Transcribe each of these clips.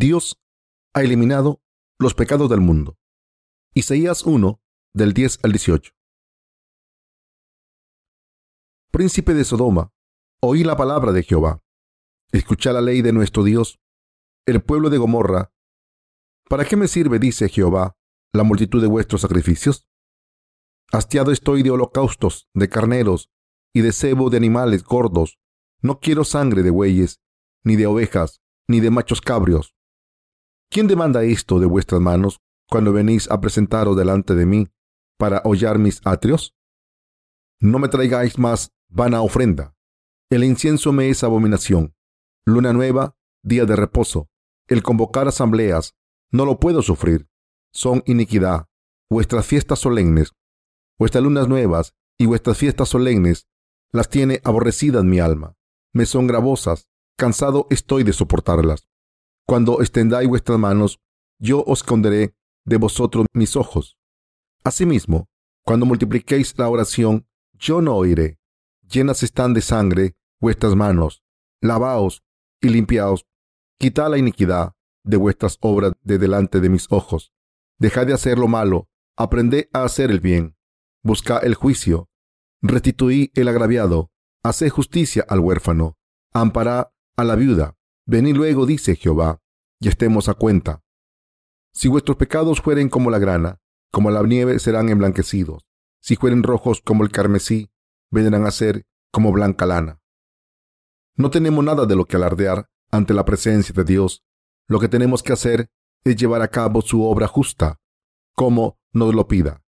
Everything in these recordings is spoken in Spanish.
Dios ha eliminado los pecados del mundo. Isaías 1, del 10 al 18. Príncipe de Sodoma, oí la palabra de Jehová. Escucha la ley de nuestro Dios. El pueblo de Gomorra. ¿Para qué me sirve, dice Jehová, la multitud de vuestros sacrificios? Hastiado estoy de holocaustos, de carneros y de cebo de animales gordos. No quiero sangre de bueyes, ni de ovejas, ni de machos cabrios. ¿Quién demanda esto de vuestras manos cuando venís a presentaros delante de mí para hollar mis atrios? No me traigáis más vana ofrenda. El incienso me es abominación. Luna nueva, día de reposo. El convocar asambleas, no lo puedo sufrir. Son iniquidad. Vuestras fiestas solemnes Vuestras lunas nuevas y vuestras fiestas solemnes las tiene aborrecidas mi alma. Me son gravosas, cansado estoy de soportarlas. Cuando extendáis vuestras manos, yo os esconderé de vosotros mis ojos. Asimismo, cuando multipliquéis la oración, yo no oiré. Llenas están de sangre vuestras manos. Lavaos y limpiaos. Quitad la iniquidad de vuestras obras de delante de mis ojos. Dejad de hacer lo malo. Aprended a hacer el bien busca el juicio, restituí el agraviado, haced justicia al huérfano, ampará a la viuda. Venid luego, dice Jehová, y estemos a cuenta. Si vuestros pecados fueren como la grana, como la nieve serán emblanquecidos. Si fueren rojos como el carmesí, vendrán a ser como blanca lana. No tenemos nada de lo que alardear ante la presencia de Dios. Lo que tenemos que hacer es llevar a cabo su obra justa, como nos lo pida.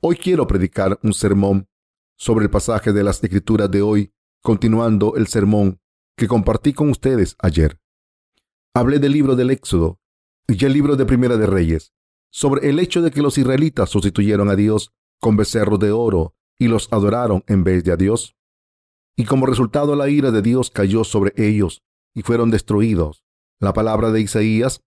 Hoy quiero predicar un sermón sobre el pasaje de las escrituras de hoy, continuando el sermón que compartí con ustedes ayer. Hablé del libro del Éxodo y el libro de Primera de Reyes, sobre el hecho de que los israelitas sustituyeron a Dios con becerros de oro y los adoraron en vez de a Dios. Y como resultado la ira de Dios cayó sobre ellos y fueron destruidos. La palabra de Isaías,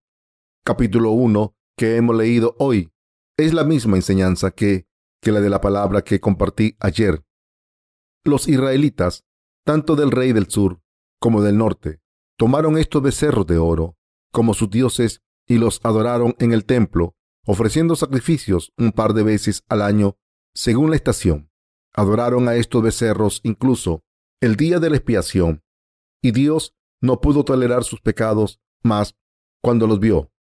capítulo 1, que hemos leído hoy, es la misma enseñanza que que la de la palabra que compartí ayer. Los israelitas, tanto del rey del sur como del norte, tomaron estos becerros de oro como sus dioses y los adoraron en el templo, ofreciendo sacrificios un par de veces al año según la estación. Adoraron a estos becerros incluso el día de la expiación, y Dios no pudo tolerar sus pecados más cuando los vio.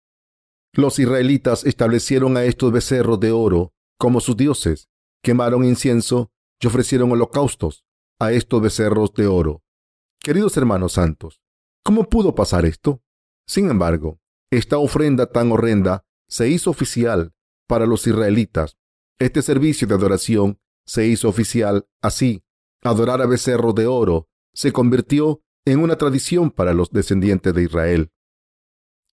Los israelitas establecieron a estos becerros de oro como sus dioses, quemaron incienso y ofrecieron holocaustos a estos becerros de oro. Queridos hermanos santos, ¿cómo pudo pasar esto? Sin embargo, esta ofrenda tan horrenda se hizo oficial para los israelitas. Este servicio de adoración se hizo oficial así. Adorar a becerros de oro se convirtió en una tradición para los descendientes de Israel.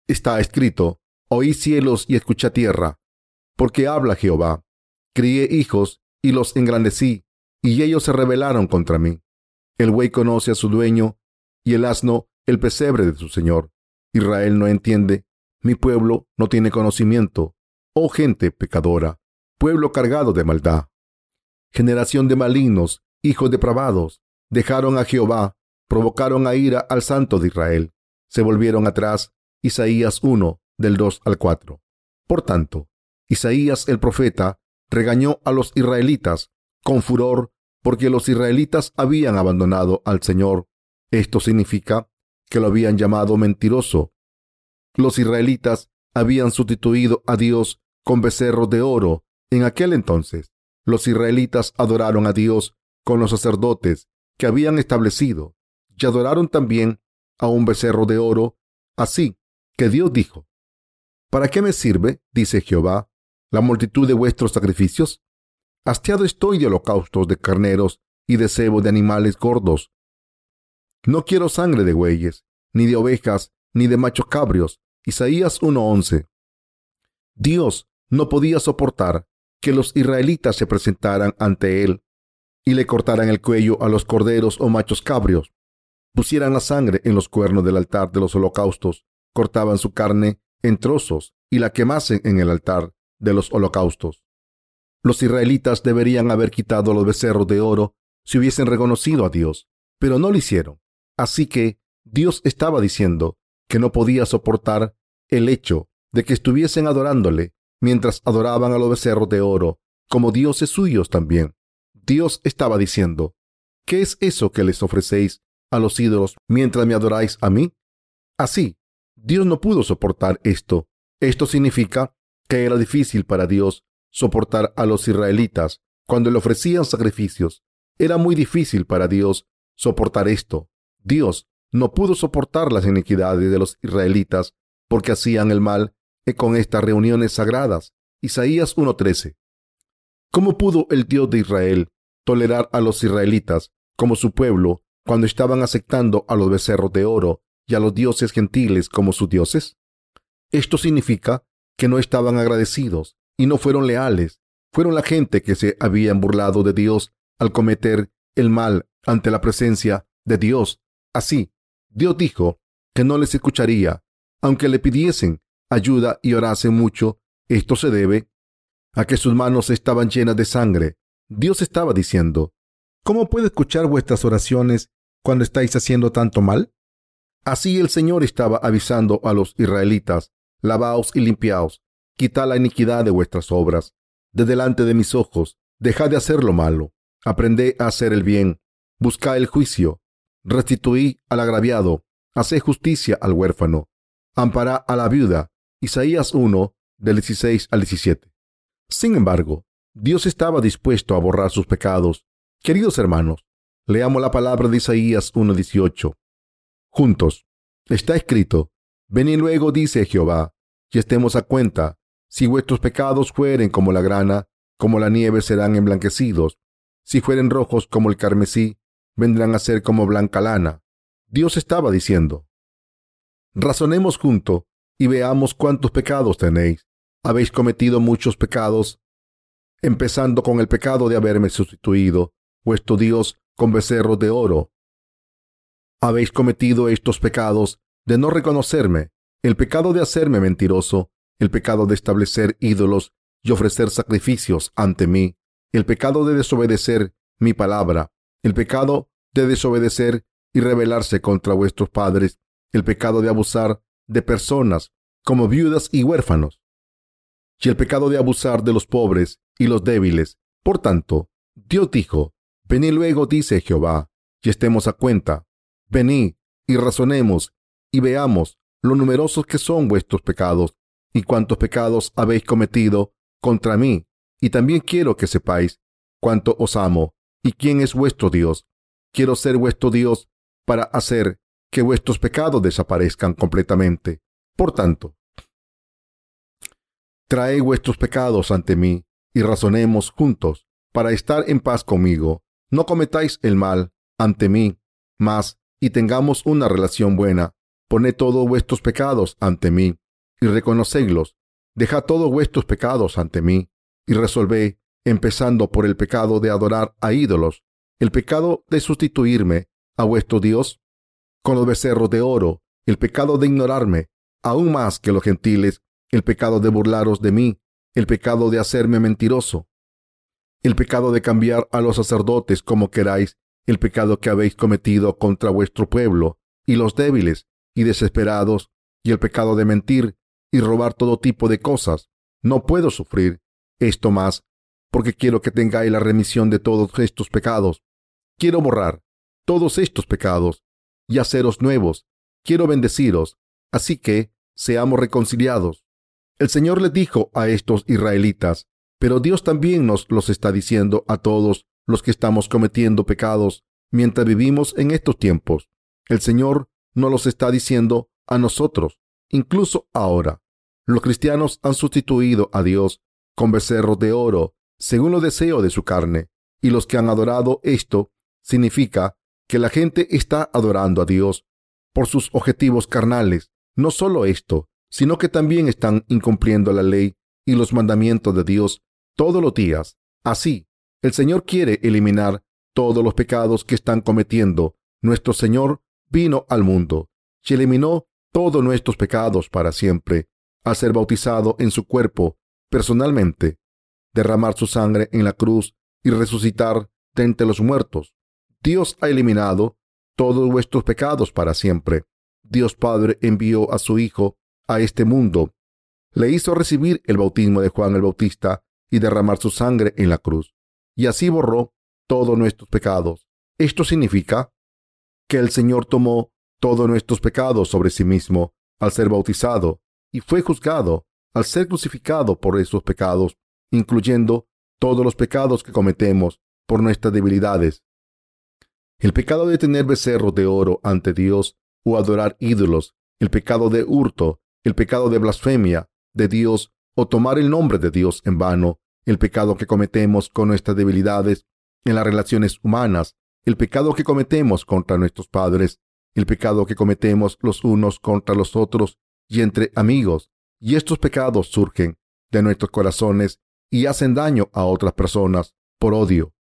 Está escrito, oí cielos y escucha tierra, porque habla Jehová. Crié hijos y los engrandecí, y ellos se rebelaron contra mí. El buey conoce a su dueño, y el asno el pesebre de su señor. Israel no entiende, mi pueblo no tiene conocimiento. Oh gente pecadora, pueblo cargado de maldad. Generación de malignos, hijos depravados, dejaron a Jehová, provocaron a ira al santo de Israel. Se volvieron atrás. Isaías 1, del 2 al 4. Por tanto, Isaías el profeta regañó a los israelitas con furor porque los israelitas habían abandonado al Señor. Esto significa que lo habían llamado mentiroso. Los israelitas habían sustituido a Dios con becerros de oro. En aquel entonces, los israelitas adoraron a Dios con los sacerdotes que habían establecido y adoraron también a un becerro de oro. Así que Dios dijo, ¿Para qué me sirve, dice Jehová, la multitud de vuestros sacrificios? Hastiado estoy de holocaustos de carneros y de cebo de animales gordos. No quiero sangre de bueyes, ni de ovejas, ni de machos cabrios. Isaías 1:11. Dios no podía soportar que los israelitas se presentaran ante él y le cortaran el cuello a los corderos o machos cabrios, pusieran la sangre en los cuernos del altar de los holocaustos, cortaban su carne en trozos y la quemasen en el altar de los holocaustos. Los israelitas deberían haber quitado los becerros de oro si hubiesen reconocido a Dios, pero no lo hicieron. Así que Dios estaba diciendo que no podía soportar el hecho de que estuviesen adorándole mientras adoraban a los becerros de oro como dioses suyos también. Dios estaba diciendo, ¿qué es eso que les ofrecéis a los ídolos mientras me adoráis a mí? Así, Dios no pudo soportar esto. Esto significa que era difícil para Dios soportar a los israelitas cuando le ofrecían sacrificios. Era muy difícil para Dios soportar esto. Dios no pudo soportar las iniquidades de los israelitas porque hacían el mal con estas reuniones sagradas. Isaías 1.13. ¿Cómo pudo el Dios de Israel tolerar a los israelitas como su pueblo cuando estaban aceptando a los becerros de oro y a los dioses gentiles como sus dioses? Esto significa que no estaban agradecidos y no fueron leales. Fueron la gente que se habían burlado de Dios al cometer el mal ante la presencia de Dios. Así, Dios dijo que no les escucharía, aunque le pidiesen ayuda y orasen mucho. Esto se debe a que sus manos estaban llenas de sangre. Dios estaba diciendo, ¿cómo puedo escuchar vuestras oraciones cuando estáis haciendo tanto mal? Así el Señor estaba avisando a los israelitas, lavaos y limpiaos, quitad la iniquidad de vuestras obras, de delante de mis ojos, dejad de hacer lo malo, aprended a hacer el bien, buscad el juicio, restituí al agraviado, haced justicia al huérfano, ampará a la viuda. Isaías 1, del 16 al 17. Sin embargo, Dios estaba dispuesto a borrar sus pecados. Queridos hermanos, leamos la palabra de Isaías 1.18. Juntos, está escrito, Venid luego, dice Jehová, y estemos a cuenta. Si vuestros pecados fueren como la grana, como la nieve serán emblanquecidos. Si fueren rojos como el carmesí, vendrán a ser como blanca lana. Dios estaba diciendo, razonemos junto y veamos cuántos pecados tenéis. Habéis cometido muchos pecados, empezando con el pecado de haberme sustituido, vuestro Dios, con becerros de oro. Habéis cometido estos pecados de no reconocerme, el pecado de hacerme mentiroso, el pecado de establecer ídolos y ofrecer sacrificios ante mí, el pecado de desobedecer mi palabra, el pecado de desobedecer y rebelarse contra vuestros padres, el pecado de abusar de personas como viudas y huérfanos, y el pecado de abusar de los pobres y los débiles. Por tanto, Dios dijo, venid luego, dice Jehová, y estemos a cuenta, venid y razonemos y veamos lo numerosos que son vuestros pecados y cuántos pecados habéis cometido contra mí. Y también quiero que sepáis cuánto os amo y quién es vuestro Dios. Quiero ser vuestro Dios para hacer que vuestros pecados desaparezcan completamente. Por tanto, trae vuestros pecados ante mí y razonemos juntos para estar en paz conmigo. No cometáis el mal ante mí, mas y tengamos una relación buena. Poned todos vuestros pecados ante mí y reconocedlos. Dejad todos vuestros pecados ante mí y resolvé, empezando por el pecado de adorar a ídolos, el pecado de sustituirme a vuestro Dios con los becerros de oro, el pecado de ignorarme, aún más que los gentiles, el pecado de burlaros de mí, el pecado de hacerme mentiroso, el pecado de cambiar a los sacerdotes como queráis, el pecado que habéis cometido contra vuestro pueblo y los débiles y desesperados, y el pecado de mentir y robar todo tipo de cosas. No puedo sufrir esto más, porque quiero que tengáis la remisión de todos estos pecados. Quiero borrar todos estos pecados y haceros nuevos. Quiero bendeciros, así que seamos reconciliados. El Señor les dijo a estos israelitas, pero Dios también nos los está diciendo a todos los que estamos cometiendo pecados mientras vivimos en estos tiempos. El Señor nos los está diciendo a nosotros, incluso ahora. Los cristianos han sustituido a Dios con becerros de oro, según los deseos de su carne, y los que han adorado esto significa que la gente está adorando a Dios por sus objetivos carnales. No solo esto, sino que también están incumpliendo la ley y los mandamientos de Dios todos los días. Así, el Señor quiere eliminar todos los pecados que están cometiendo. Nuestro Señor vino al mundo y eliminó todos nuestros pecados para siempre, al ser bautizado en su cuerpo personalmente, derramar su sangre en la cruz y resucitar de entre los muertos. Dios ha eliminado todos vuestros pecados para siempre. Dios Padre envió a su Hijo a este mundo, le hizo recibir el bautismo de Juan el Bautista y derramar su sangre en la cruz. Y así borró todos nuestros pecados. Esto significa que el Señor tomó todos nuestros pecados sobre sí mismo al ser bautizado y fue juzgado al ser crucificado por esos pecados, incluyendo todos los pecados que cometemos por nuestras debilidades. El pecado de tener becerros de oro ante Dios o adorar ídolos, el pecado de hurto, el pecado de blasfemia de Dios o tomar el nombre de Dios en vano, el pecado que cometemos con nuestras debilidades en las relaciones humanas, el pecado que cometemos contra nuestros padres, el pecado que cometemos los unos contra los otros y entre amigos. Y estos pecados surgen de nuestros corazones y hacen daño a otras personas por odio.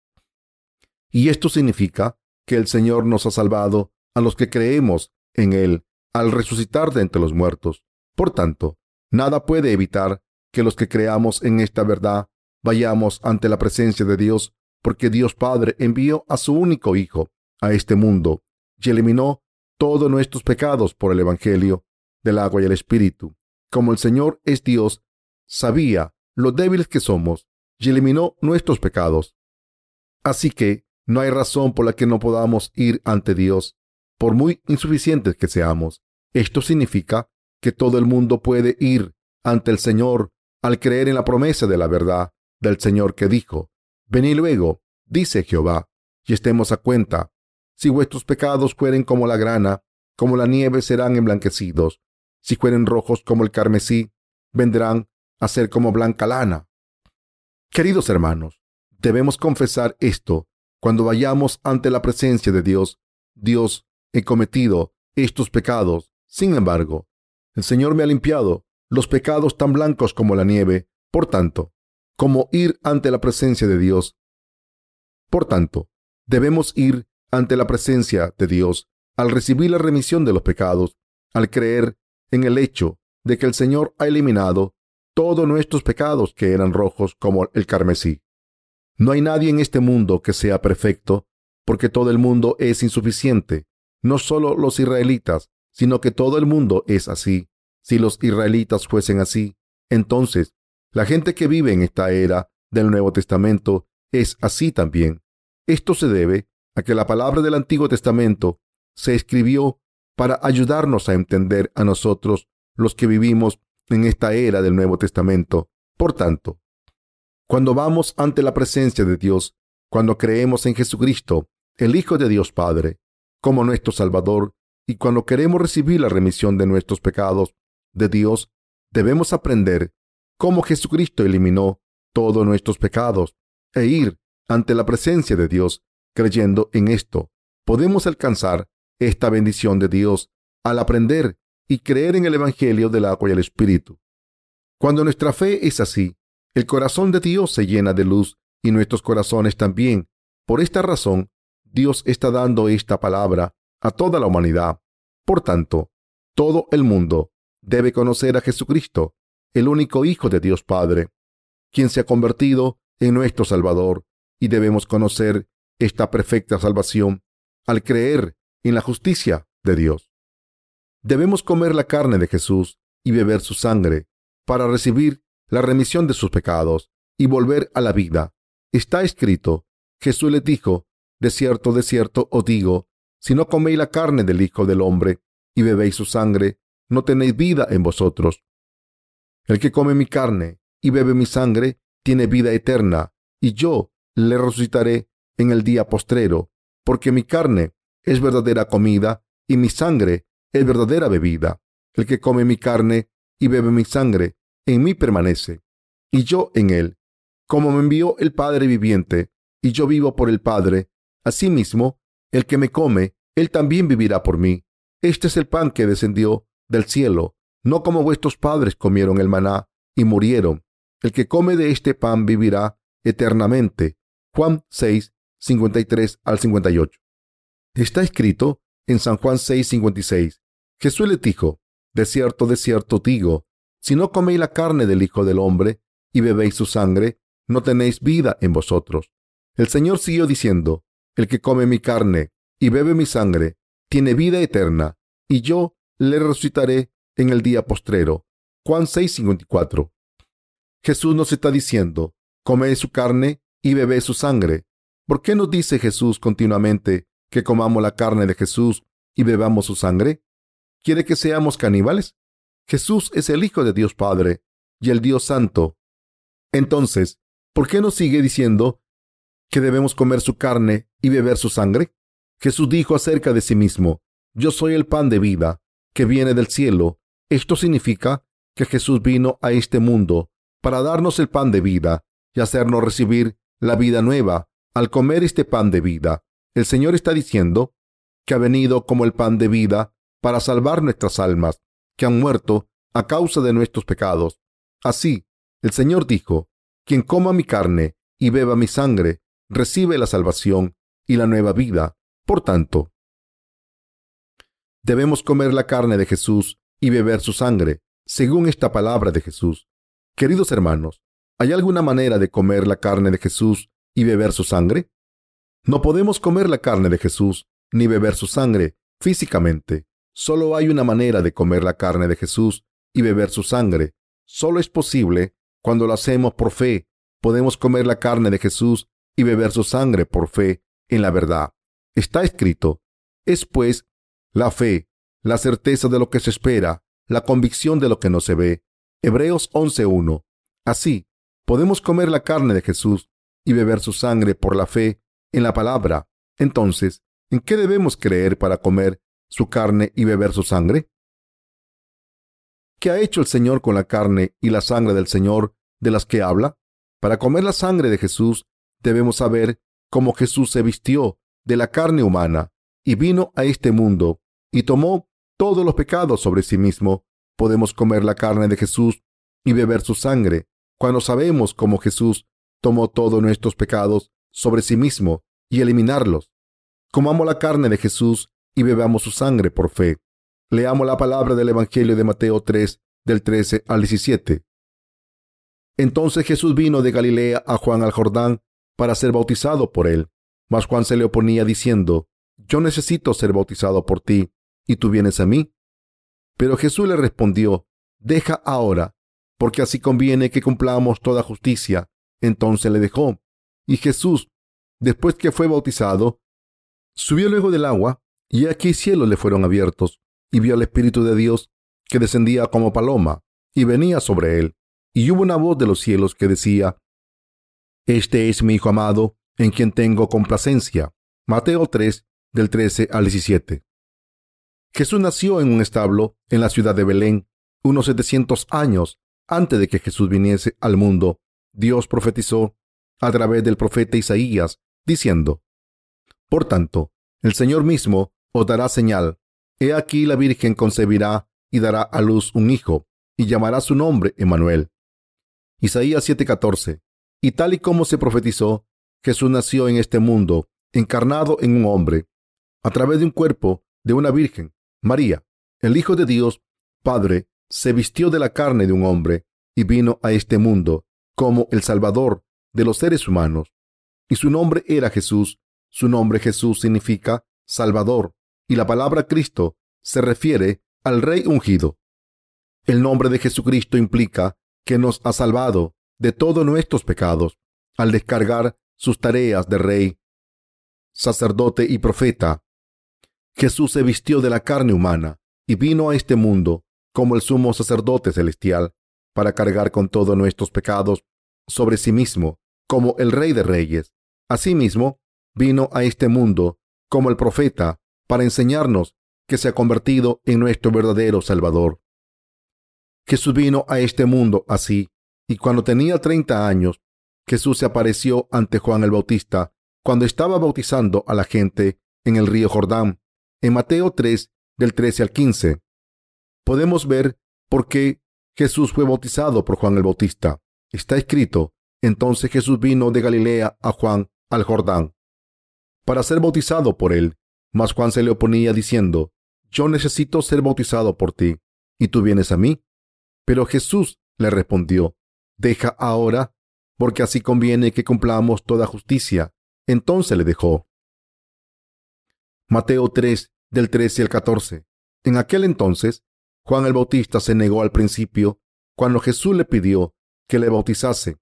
Y esto significa que el Señor nos ha salvado a los que creemos en Él al resucitar de entre los muertos. Por tanto, nada puede evitar que los que creamos en esta verdad vayamos ante la presencia de Dios, porque Dios Padre envió a su único Hijo a este mundo y eliminó todos nuestros pecados por el Evangelio del agua y el Espíritu. Como el Señor es Dios, sabía lo débiles que somos y eliminó nuestros pecados. Así que no hay razón por la que no podamos ir ante Dios, por muy insuficientes que seamos. Esto significa que todo el mundo puede ir ante el Señor al creer en la promesa de la verdad del Señor que dijo, Venid luego, dice Jehová, y estemos a cuenta. Si vuestros pecados fueren como la grana, como la nieve serán emblanquecidos. Si fueren rojos como el carmesí, vendrán a ser como blanca lana. Queridos hermanos, debemos confesar esto cuando vayamos ante la presencia de Dios. Dios, he cometido estos pecados. Sin embargo, el Señor me ha limpiado los pecados tan blancos como la nieve. Por tanto, como ir ante la presencia de Dios. Por tanto, debemos ir ante la presencia de Dios al recibir la remisión de los pecados, al creer en el hecho de que el Señor ha eliminado todos nuestros pecados que eran rojos como el carmesí. No hay nadie en este mundo que sea perfecto, porque todo el mundo es insuficiente. No solo los israelitas, sino que todo el mundo es así. Si los israelitas fuesen así, entonces la gente que vive en esta era del Nuevo Testamento es así también. Esto se debe a que la palabra del Antiguo Testamento se escribió para ayudarnos a entender a nosotros los que vivimos en esta era del Nuevo Testamento. Por tanto, cuando vamos ante la presencia de Dios, cuando creemos en Jesucristo, el Hijo de Dios Padre, como nuestro Salvador, y cuando queremos recibir la remisión de nuestros pecados de Dios, debemos aprender cómo Jesucristo eliminó todos nuestros pecados e ir ante la presencia de Dios creyendo en esto. Podemos alcanzar esta bendición de Dios al aprender y creer en el Evangelio del agua y el Espíritu. Cuando nuestra fe es así, el corazón de Dios se llena de luz y nuestros corazones también. Por esta razón, Dios está dando esta palabra a toda la humanidad. Por tanto, todo el mundo debe conocer a Jesucristo el único Hijo de Dios Padre, quien se ha convertido en nuestro Salvador, y debemos conocer esta perfecta salvación al creer en la justicia de Dios. Debemos comer la carne de Jesús y beber su sangre para recibir la remisión de sus pecados y volver a la vida. Está escrito, Jesús les dijo, de cierto, de cierto os digo, si no coméis la carne del Hijo del Hombre y bebéis su sangre, no tenéis vida en vosotros. El que come mi carne y bebe mi sangre tiene vida eterna, y yo le resucitaré en el día postrero, porque mi carne es verdadera comida y mi sangre es verdadera bebida. El que come mi carne y bebe mi sangre, en mí permanece, y yo en él. Como me envió el Padre viviente, y yo vivo por el Padre, asimismo, el que me come, él también vivirá por mí. Este es el pan que descendió del cielo, no como vuestros padres comieron el maná y murieron. El que come de este pan vivirá eternamente. Juan 6, 53 al 58. Está escrito en San Juan 6, 56. Jesús le dijo, De cierto, de cierto digo, si no coméis la carne del Hijo del Hombre y bebéis su sangre, no tenéis vida en vosotros. El Señor siguió diciendo, El que come mi carne y bebe mi sangre, tiene vida eterna, y yo le resucitaré en el día postrero. Juan 6:54. Jesús nos está diciendo, come su carne y bebe su sangre. ¿Por qué nos dice Jesús continuamente que comamos la carne de Jesús y bebamos su sangre? ¿Quiere que seamos caníbales? Jesús es el Hijo de Dios Padre y el Dios Santo. Entonces, ¿por qué nos sigue diciendo que debemos comer su carne y beber su sangre? Jesús dijo acerca de sí mismo, Yo soy el pan de vida que viene del cielo. Esto significa que Jesús vino a este mundo para darnos el pan de vida y hacernos recibir la vida nueva al comer este pan de vida. El Señor está diciendo que ha venido como el pan de vida para salvar nuestras almas, que han muerto a causa de nuestros pecados. Así, el Señor dijo, quien coma mi carne y beba mi sangre, recibe la salvación y la nueva vida. Por tanto, debemos comer la carne de Jesús y beber su sangre, según esta palabra de Jesús. Queridos hermanos, ¿hay alguna manera de comer la carne de Jesús y beber su sangre? No podemos comer la carne de Jesús ni beber su sangre físicamente. Solo hay una manera de comer la carne de Jesús y beber su sangre. Solo es posible cuando lo hacemos por fe. Podemos comer la carne de Jesús y beber su sangre por fe en la verdad. Está escrito, es pues la fe, la certeza de lo que se espera, la convicción de lo que no se ve. Hebreos 11.1. Así, podemos comer la carne de Jesús y beber su sangre por la fe en la palabra. Entonces, ¿en qué debemos creer para comer su carne y beber su sangre? ¿Qué ha hecho el Señor con la carne y la sangre del Señor de las que habla? Para comer la sangre de Jesús debemos saber cómo Jesús se vistió de la carne humana y vino a este mundo y tomó todos los pecados sobre sí mismo. Podemos comer la carne de Jesús y beber su sangre cuando sabemos cómo Jesús tomó todos nuestros pecados sobre sí mismo y eliminarlos. Comamos la carne de Jesús y bebamos su sangre por fe. Leamos la palabra del Evangelio de Mateo 3, del 13 al 17. Entonces Jesús vino de Galilea a Juan al Jordán para ser bautizado por él. Mas Juan se le oponía diciendo, Yo necesito ser bautizado por ti, ¿y tú vienes a mí? Pero Jesús le respondió, Deja ahora, porque así conviene que cumplamos toda justicia. Entonces le dejó. Y Jesús, después que fue bautizado, subió luego del agua, y aquí cielos le fueron abiertos, y vio al Espíritu de Dios que descendía como paloma, y venía sobre él. Y hubo una voz de los cielos que decía, Este es mi Hijo amado, en quien tengo complacencia. Mateo 3, del 13 al 17. Jesús nació en un establo en la ciudad de Belén, unos 700 años antes de que Jesús viniese al mundo. Dios profetizó a través del profeta Isaías, diciendo, Por tanto, el Señor mismo os dará señal. He aquí la Virgen concebirá y dará a luz un hijo, y llamará su nombre Emmanuel. Isaías 7:14. Y tal y como se profetizó, Jesús nació en este mundo, encarnado en un hombre, a través de un cuerpo de una virgen, María. El Hijo de Dios, Padre, se vistió de la carne de un hombre y vino a este mundo como el Salvador de los seres humanos. Y su nombre era Jesús. Su nombre Jesús significa Salvador, y la palabra Cristo se refiere al Rey ungido. El nombre de Jesucristo implica que nos ha salvado de todos nuestros pecados al descargar sus tareas de rey, sacerdote y profeta. Jesús se vistió de la carne humana y vino a este mundo como el sumo sacerdote celestial para cargar con todos nuestros pecados sobre sí mismo como el rey de reyes. Asimismo, vino a este mundo como el profeta para enseñarnos que se ha convertido en nuestro verdadero Salvador. Jesús vino a este mundo así, y cuando tenía treinta años, Jesús se apareció ante Juan el Bautista cuando estaba bautizando a la gente en el río Jordán. En Mateo 3, del 13 al 15, podemos ver por qué Jesús fue bautizado por Juan el Bautista. Está escrito, entonces Jesús vino de Galilea a Juan al Jordán para ser bautizado por él. Mas Juan se le oponía diciendo, yo necesito ser bautizado por ti, y tú vienes a mí. Pero Jesús le respondió, deja ahora porque así conviene que cumplamos toda justicia. Entonces le dejó. Mateo 3, del 13 al 14. En aquel entonces, Juan el Bautista se negó al principio cuando Jesús le pidió que le bautizase.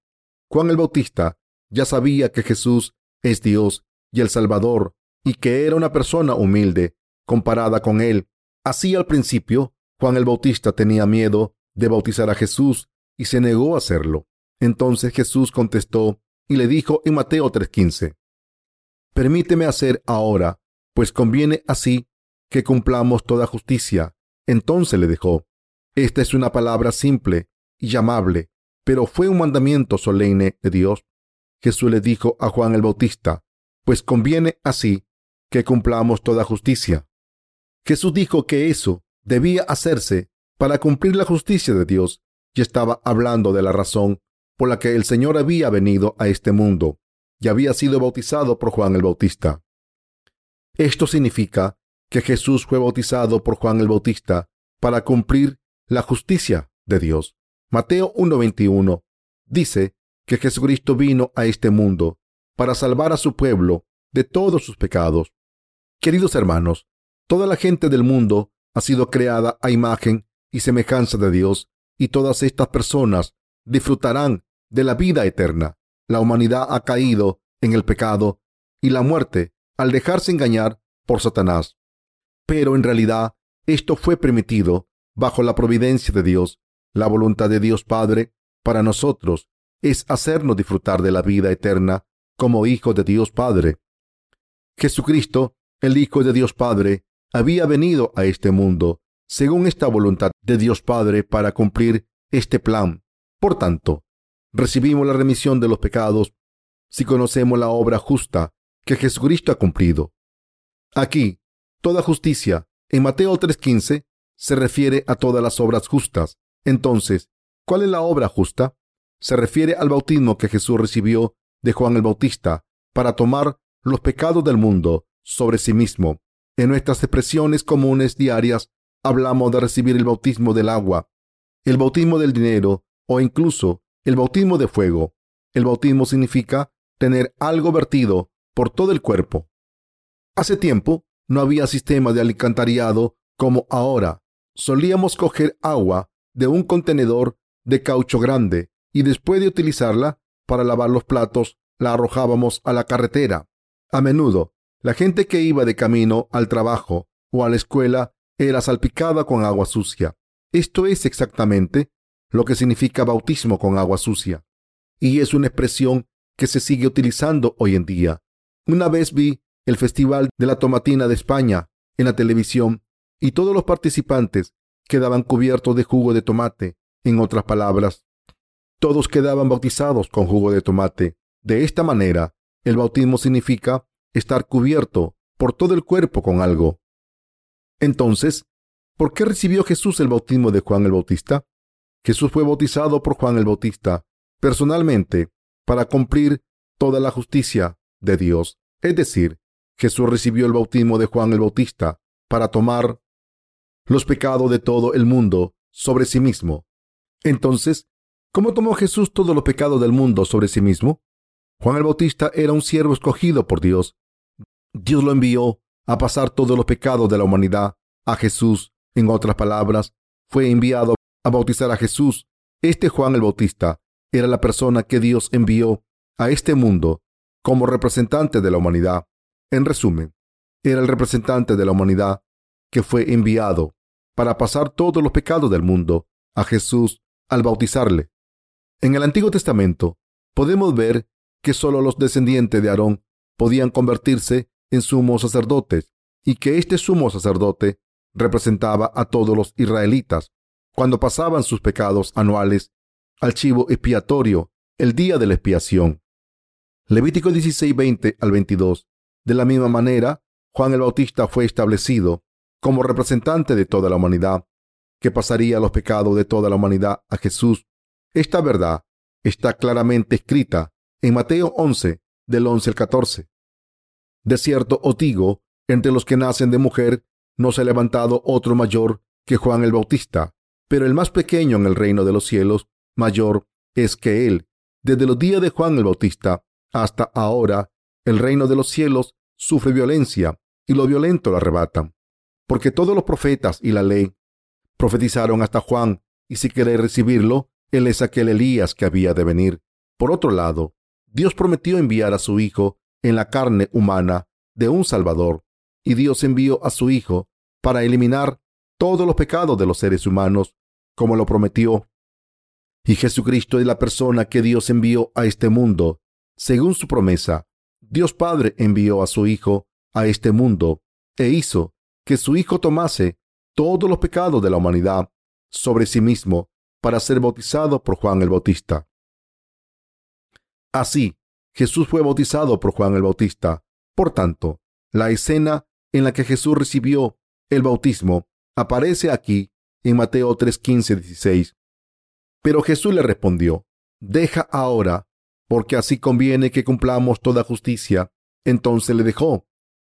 Juan el Bautista ya sabía que Jesús es Dios y el Salvador y que era una persona humilde comparada con él. Así al principio, Juan el Bautista tenía miedo de bautizar a Jesús y se negó a hacerlo. Entonces Jesús contestó y le dijo en Mateo 3:15, Permíteme hacer ahora, pues conviene así que cumplamos toda justicia. Entonces le dejó. Esta es una palabra simple y llamable, pero fue un mandamiento solemne de Dios. Jesús le dijo a Juan el Bautista, pues conviene así que cumplamos toda justicia. Jesús dijo que eso debía hacerse para cumplir la justicia de Dios y estaba hablando de la razón por la que el Señor había venido a este mundo y había sido bautizado por Juan el Bautista. Esto significa que Jesús fue bautizado por Juan el Bautista para cumplir la justicia de Dios. Mateo 1:21 dice que Jesucristo vino a este mundo para salvar a su pueblo de todos sus pecados. Queridos hermanos, toda la gente del mundo ha sido creada a imagen y semejanza de Dios y todas estas personas disfrutarán de la vida eterna. La humanidad ha caído en el pecado y la muerte al dejarse engañar por Satanás. Pero en realidad esto fue permitido bajo la providencia de Dios. La voluntad de Dios Padre para nosotros es hacernos disfrutar de la vida eterna como hijos de Dios Padre. Jesucristo, el Hijo de Dios Padre, había venido a este mundo según esta voluntad de Dios Padre para cumplir este plan. Por tanto, recibimos la remisión de los pecados si conocemos la obra justa que Jesucristo ha cumplido. Aquí, toda justicia, en Mateo 3:15, se refiere a todas las obras justas. Entonces, ¿cuál es la obra justa? Se refiere al bautismo que Jesús recibió de Juan el Bautista para tomar los pecados del mundo sobre sí mismo. En nuestras expresiones comunes diarias hablamos de recibir el bautismo del agua, el bautismo del dinero o incluso el bautismo de fuego. El bautismo significa tener algo vertido por todo el cuerpo. Hace tiempo no había sistema de alcantarillado como ahora. Solíamos coger agua de un contenedor de caucho grande y después de utilizarla para lavar los platos, la arrojábamos a la carretera. A menudo, la gente que iba de camino al trabajo o a la escuela era salpicada con agua sucia. Esto es exactamente lo que significa bautismo con agua sucia. Y es una expresión que se sigue utilizando hoy en día. Una vez vi el Festival de la Tomatina de España en la televisión y todos los participantes quedaban cubiertos de jugo de tomate. En otras palabras, todos quedaban bautizados con jugo de tomate. De esta manera, el bautismo significa estar cubierto por todo el cuerpo con algo. Entonces, ¿por qué recibió Jesús el bautismo de Juan el Bautista? Jesús fue bautizado por Juan el Bautista personalmente para cumplir toda la justicia de Dios. Es decir, Jesús recibió el bautismo de Juan el Bautista para tomar los pecados de todo el mundo sobre sí mismo. Entonces, ¿cómo tomó Jesús todos los pecados del mundo sobre sí mismo? Juan el Bautista era un siervo escogido por Dios. Dios lo envió a pasar todos los pecados de la humanidad a Jesús. En otras palabras, fue enviado a bautizar a Jesús. Este Juan el Bautista era la persona que Dios envió a este mundo como representante de la humanidad. En resumen, era el representante de la humanidad que fue enviado para pasar todos los pecados del mundo a Jesús al bautizarle. En el Antiguo Testamento podemos ver que solo los descendientes de Aarón podían convertirse en sumos sacerdotes y que este sumo sacerdote representaba a todos los israelitas cuando pasaban sus pecados anuales al chivo expiatorio el día de la expiación. Levítico 16, 20 al 22. De la misma manera, Juan el Bautista fue establecido como representante de toda la humanidad, que pasaría los pecados de toda la humanidad a Jesús. Esta verdad está claramente escrita en Mateo 11, del 11 al 14. De cierto os digo, entre los que nacen de mujer, no se ha levantado otro mayor que Juan el Bautista, pero el más pequeño en el reino de los cielos, mayor es que él. Desde los días de Juan el Bautista hasta ahora, el reino de los cielos sufre violencia y lo violento lo arrebatan. Porque todos los profetas y la ley profetizaron hasta Juan, y si queréis recibirlo, él es aquel Elías que había de venir. Por otro lado, Dios prometió enviar a su Hijo en la carne humana de un Salvador, y Dios envió a su Hijo para eliminar todos los pecados de los seres humanos, como lo prometió. Y Jesucristo es la persona que Dios envió a este mundo. Según su promesa, Dios Padre envió a su Hijo a este mundo e hizo que su Hijo tomase todos los pecados de la humanidad sobre sí mismo para ser bautizado por Juan el Bautista. Así, Jesús fue bautizado por Juan el Bautista. Por tanto, la escena en la que Jesús recibió el bautismo aparece aquí en Mateo 3, 15, 16. Pero Jesús le respondió, deja ahora, porque así conviene que cumplamos toda justicia. Entonces le dejó.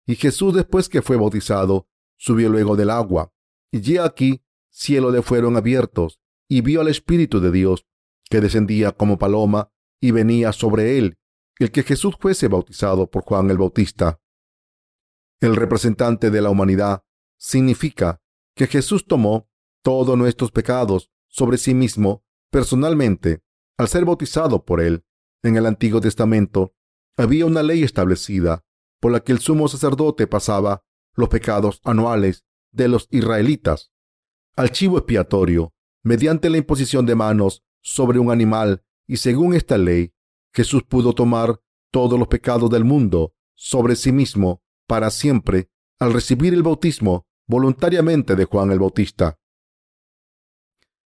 Y Jesús, después que fue bautizado, subió luego del agua. Y ya aquí, cielo le fueron abiertos, y vio al Espíritu de Dios, que descendía como paloma y venía sobre él, el que Jesús fuese bautizado por Juan el Bautista. El representante de la humanidad significa que Jesús tomó todos nuestros pecados sobre sí mismo personalmente al ser bautizado por él. En el Antiguo Testamento había una ley establecida por la que el sumo sacerdote pasaba los pecados anuales de los israelitas al chivo expiatorio mediante la imposición de manos sobre un animal y según esta ley, Jesús pudo tomar todos los pecados del mundo sobre sí mismo para siempre al recibir el bautismo voluntariamente de Juan el Bautista.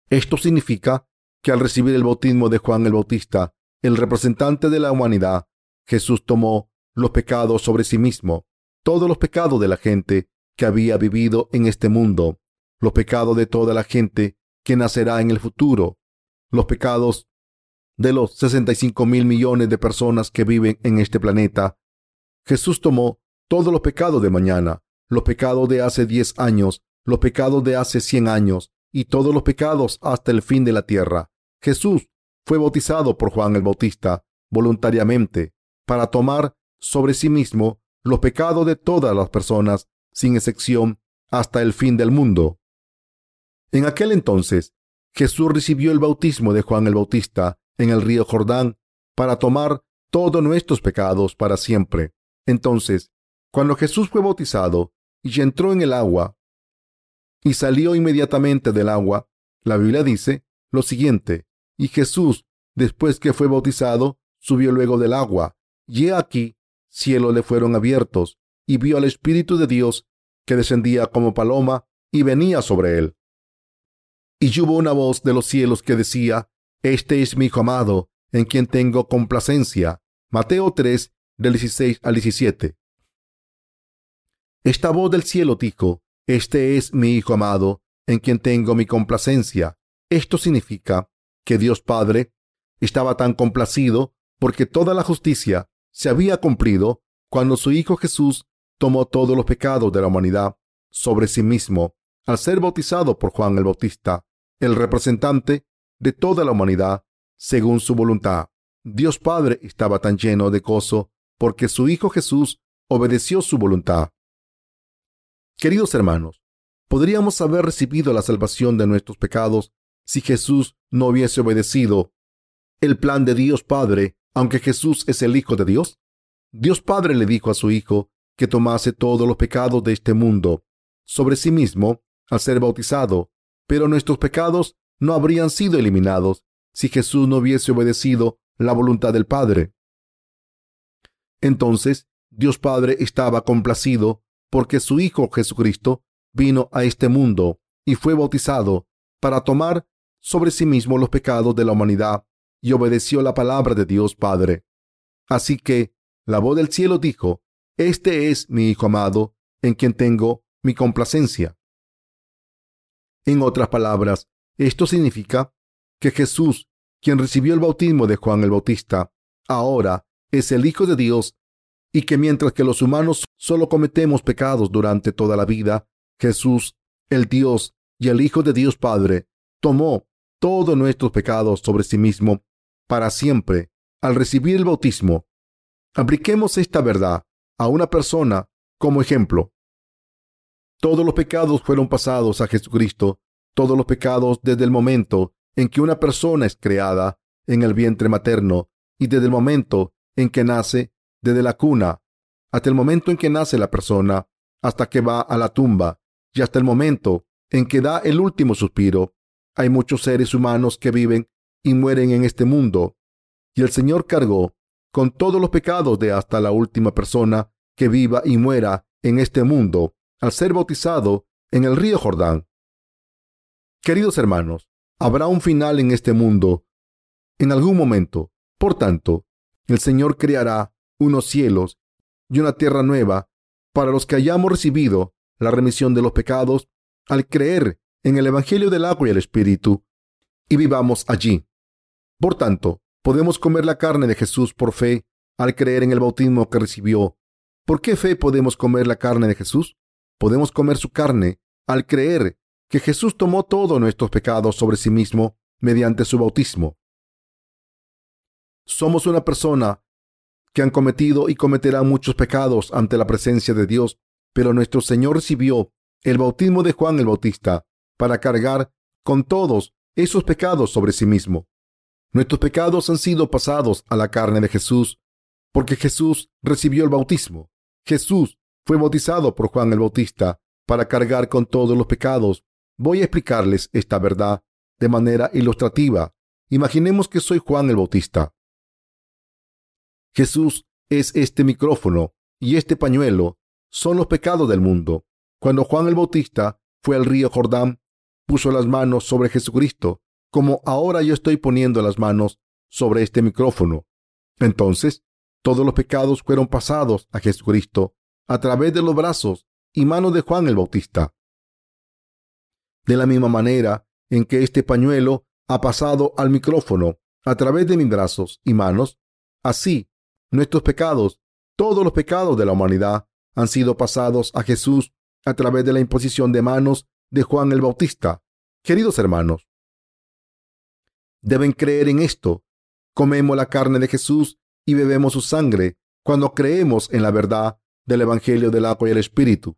Esto significa que al recibir el bautismo de Juan el Bautista, el representante de la humanidad, Jesús tomó los pecados sobre sí mismo, todos los pecados de la gente que había vivido en este mundo, los pecados de toda la gente que nacerá en el futuro, los pecados de los 65 mil millones de personas que viven en este planeta. Jesús tomó todos los pecados de mañana, los pecados de hace 10 años, los pecados de hace 100 años y todos los pecados hasta el fin de la tierra. Jesús fue bautizado por Juan el Bautista voluntariamente para tomar sobre sí mismo los pecados de todas las personas, sin excepción, hasta el fin del mundo. En aquel entonces, Jesús recibió el bautismo de Juan el Bautista en el río Jordán para tomar todos nuestros pecados para siempre. Entonces, cuando Jesús fue bautizado y entró en el agua y salió inmediatamente del agua, la Biblia dice lo siguiente, y Jesús, después que fue bautizado, subió luego del agua, y he aquí, cielos le fueron abiertos, y vio al Espíritu de Dios que descendía como paloma y venía sobre él. Y hubo una voz de los cielos que decía, Este es mi Hijo amado, en quien tengo complacencia. Mateo 3, del 16 al 17. Esta voz del cielo dijo, Este es mi Hijo amado, en quien tengo mi complacencia. Esto significa que Dios Padre estaba tan complacido porque toda la justicia se había cumplido cuando su Hijo Jesús tomó todos los pecados de la humanidad sobre sí mismo al ser bautizado por Juan el Bautista el representante de toda la humanidad según su voluntad. Dios Padre estaba tan lleno de gozo porque su Hijo Jesús obedeció su voluntad. Queridos hermanos, podríamos haber recibido la salvación de nuestros pecados si Jesús no hubiese obedecido el plan de Dios Padre, aunque Jesús es el Hijo de Dios. Dios Padre le dijo a su Hijo que tomase todos los pecados de este mundo sobre sí mismo al ser bautizado pero nuestros pecados no habrían sido eliminados si Jesús no hubiese obedecido la voluntad del Padre. Entonces, Dios Padre estaba complacido porque su Hijo Jesucristo vino a este mundo y fue bautizado para tomar sobre sí mismo los pecados de la humanidad y obedeció la palabra de Dios Padre. Así que la voz del cielo dijo, Este es mi Hijo amado, en quien tengo mi complacencia. En otras palabras, esto significa que Jesús, quien recibió el bautismo de Juan el Bautista, ahora es el Hijo de Dios y que mientras que los humanos solo cometemos pecados durante toda la vida, Jesús, el Dios y el Hijo de Dios Padre, tomó todos nuestros pecados sobre sí mismo para siempre al recibir el bautismo. Apliquemos esta verdad a una persona como ejemplo. Todos los pecados fueron pasados a Jesucristo todos los pecados desde el momento en que una persona es creada en el vientre materno y desde el momento en que nace desde la cuna hasta el momento en que nace la persona, hasta que va a la tumba y hasta el momento en que da el último suspiro. Hay muchos seres humanos que viven y mueren en este mundo, y el Señor cargó con todos los pecados de hasta la última persona que viva y muera en este mundo al ser bautizado en el río Jordán. Queridos hermanos, habrá un final en este mundo en algún momento. Por tanto, el Señor creará unos cielos y una tierra nueva para los que hayamos recibido la remisión de los pecados al creer en el Evangelio del agua y el Espíritu y vivamos allí. Por tanto, podemos comer la carne de Jesús por fe al creer en el bautismo que recibió. ¿Por qué fe podemos comer la carne de Jesús? Podemos comer su carne al creer que Jesús tomó todos nuestros pecados sobre sí mismo mediante su bautismo. Somos una persona que han cometido y cometerán muchos pecados ante la presencia de Dios, pero nuestro Señor recibió el bautismo de Juan el Bautista para cargar con todos esos pecados sobre sí mismo. Nuestros pecados han sido pasados a la carne de Jesús, porque Jesús recibió el bautismo. Jesús fue bautizado por Juan el Bautista para cargar con todos los pecados. Voy a explicarles esta verdad de manera ilustrativa. Imaginemos que soy Juan el Bautista. Jesús es este micrófono y este pañuelo son los pecados del mundo. Cuando Juan el Bautista fue al río Jordán, puso las manos sobre Jesucristo, como ahora yo estoy poniendo las manos sobre este micrófono. Entonces, todos los pecados fueron pasados a Jesucristo a través de los brazos y manos de Juan el Bautista. De la misma manera en que este pañuelo ha pasado al micrófono a través de mis brazos y manos, así Nuestros pecados, todos los pecados de la humanidad, han sido pasados a Jesús a través de la imposición de manos de Juan el Bautista. Queridos hermanos, deben creer en esto. Comemos la carne de Jesús y bebemos su sangre cuando creemos en la verdad del Evangelio del agua y el Espíritu.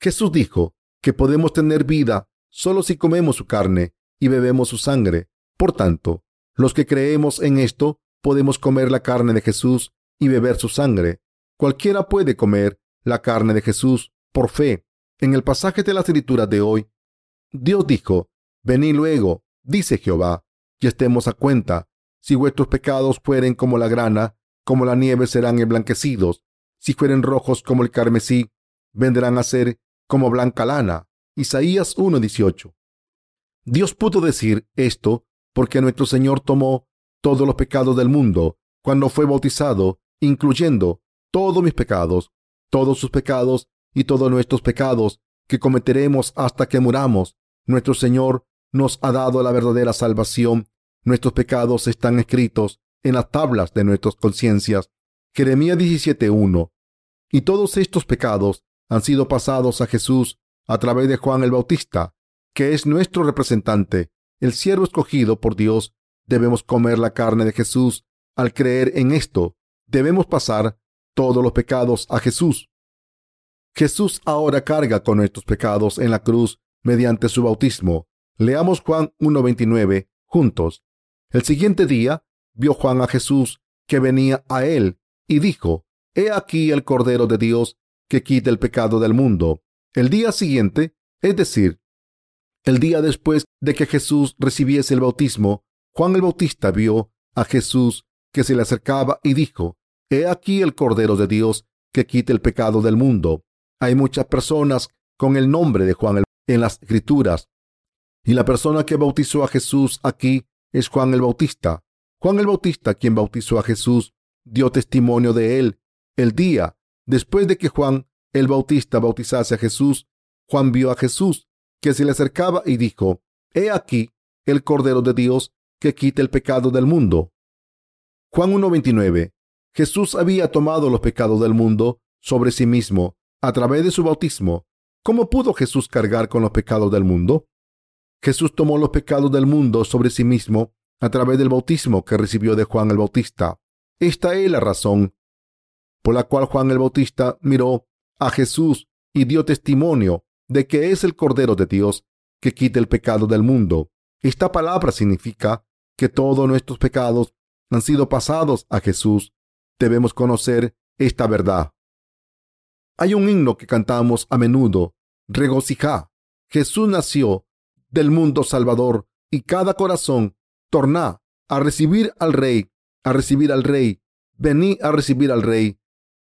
Jesús dijo que podemos tener vida solo si comemos su carne y bebemos su sangre. Por tanto, los que creemos en esto podemos comer la carne de Jesús y beber su sangre. Cualquiera puede comer la carne de Jesús por fe. En el pasaje de las escrituras de hoy, Dios dijo, Venid luego, dice Jehová, y estemos a cuenta. Si vuestros pecados fueren como la grana, como la nieve serán emblanquecidos. Si fueren rojos como el carmesí, vendrán a ser como blanca lana. Isaías 1:18. Dios pudo decir esto porque nuestro Señor tomó todos los pecados del mundo cuando fue bautizado, incluyendo todos mis pecados, todos sus pecados y todos nuestros pecados que cometeremos hasta que muramos. Nuestro Señor nos ha dado la verdadera salvación. Nuestros pecados están escritos en las tablas de nuestras conciencias. Jeremías 17.1. Y todos estos pecados han sido pasados a Jesús a través de Juan el Bautista, que es nuestro representante, el siervo escogido por Dios Debemos comer la carne de Jesús. Al creer en esto, debemos pasar todos los pecados a Jesús. Jesús ahora carga con nuestros pecados en la cruz mediante su bautismo. Leamos Juan 1.29 juntos. El siguiente día vio Juan a Jesús que venía a él y dijo, He aquí el Cordero de Dios que quita el pecado del mundo. El día siguiente, es decir, el día después de que Jesús recibiese el bautismo, Juan el Bautista vio a Jesús que se le acercaba y dijo, He aquí el Cordero de Dios que quita el pecado del mundo. Hay muchas personas con el nombre de Juan en las Escrituras, y la persona que bautizó a Jesús aquí es Juan el Bautista. Juan el Bautista, quien bautizó a Jesús, dio testimonio de él el día después de que Juan el Bautista bautizase a Jesús. Juan vio a Jesús que se le acercaba y dijo, He aquí el Cordero de Dios que quite el pecado del mundo. Juan 1.29. Jesús había tomado los pecados del mundo sobre sí mismo a través de su bautismo. ¿Cómo pudo Jesús cargar con los pecados del mundo? Jesús tomó los pecados del mundo sobre sí mismo a través del bautismo que recibió de Juan el Bautista. Esta es la razón por la cual Juan el Bautista miró a Jesús y dio testimonio de que es el Cordero de Dios que quite el pecado del mundo. Esta palabra significa que todos nuestros pecados han sido pasados a Jesús. Debemos conocer esta verdad. Hay un himno que cantamos a menudo. Regocija. Jesús nació del mundo salvador y cada corazón torna a recibir al rey, a recibir al rey. Vení a recibir al rey.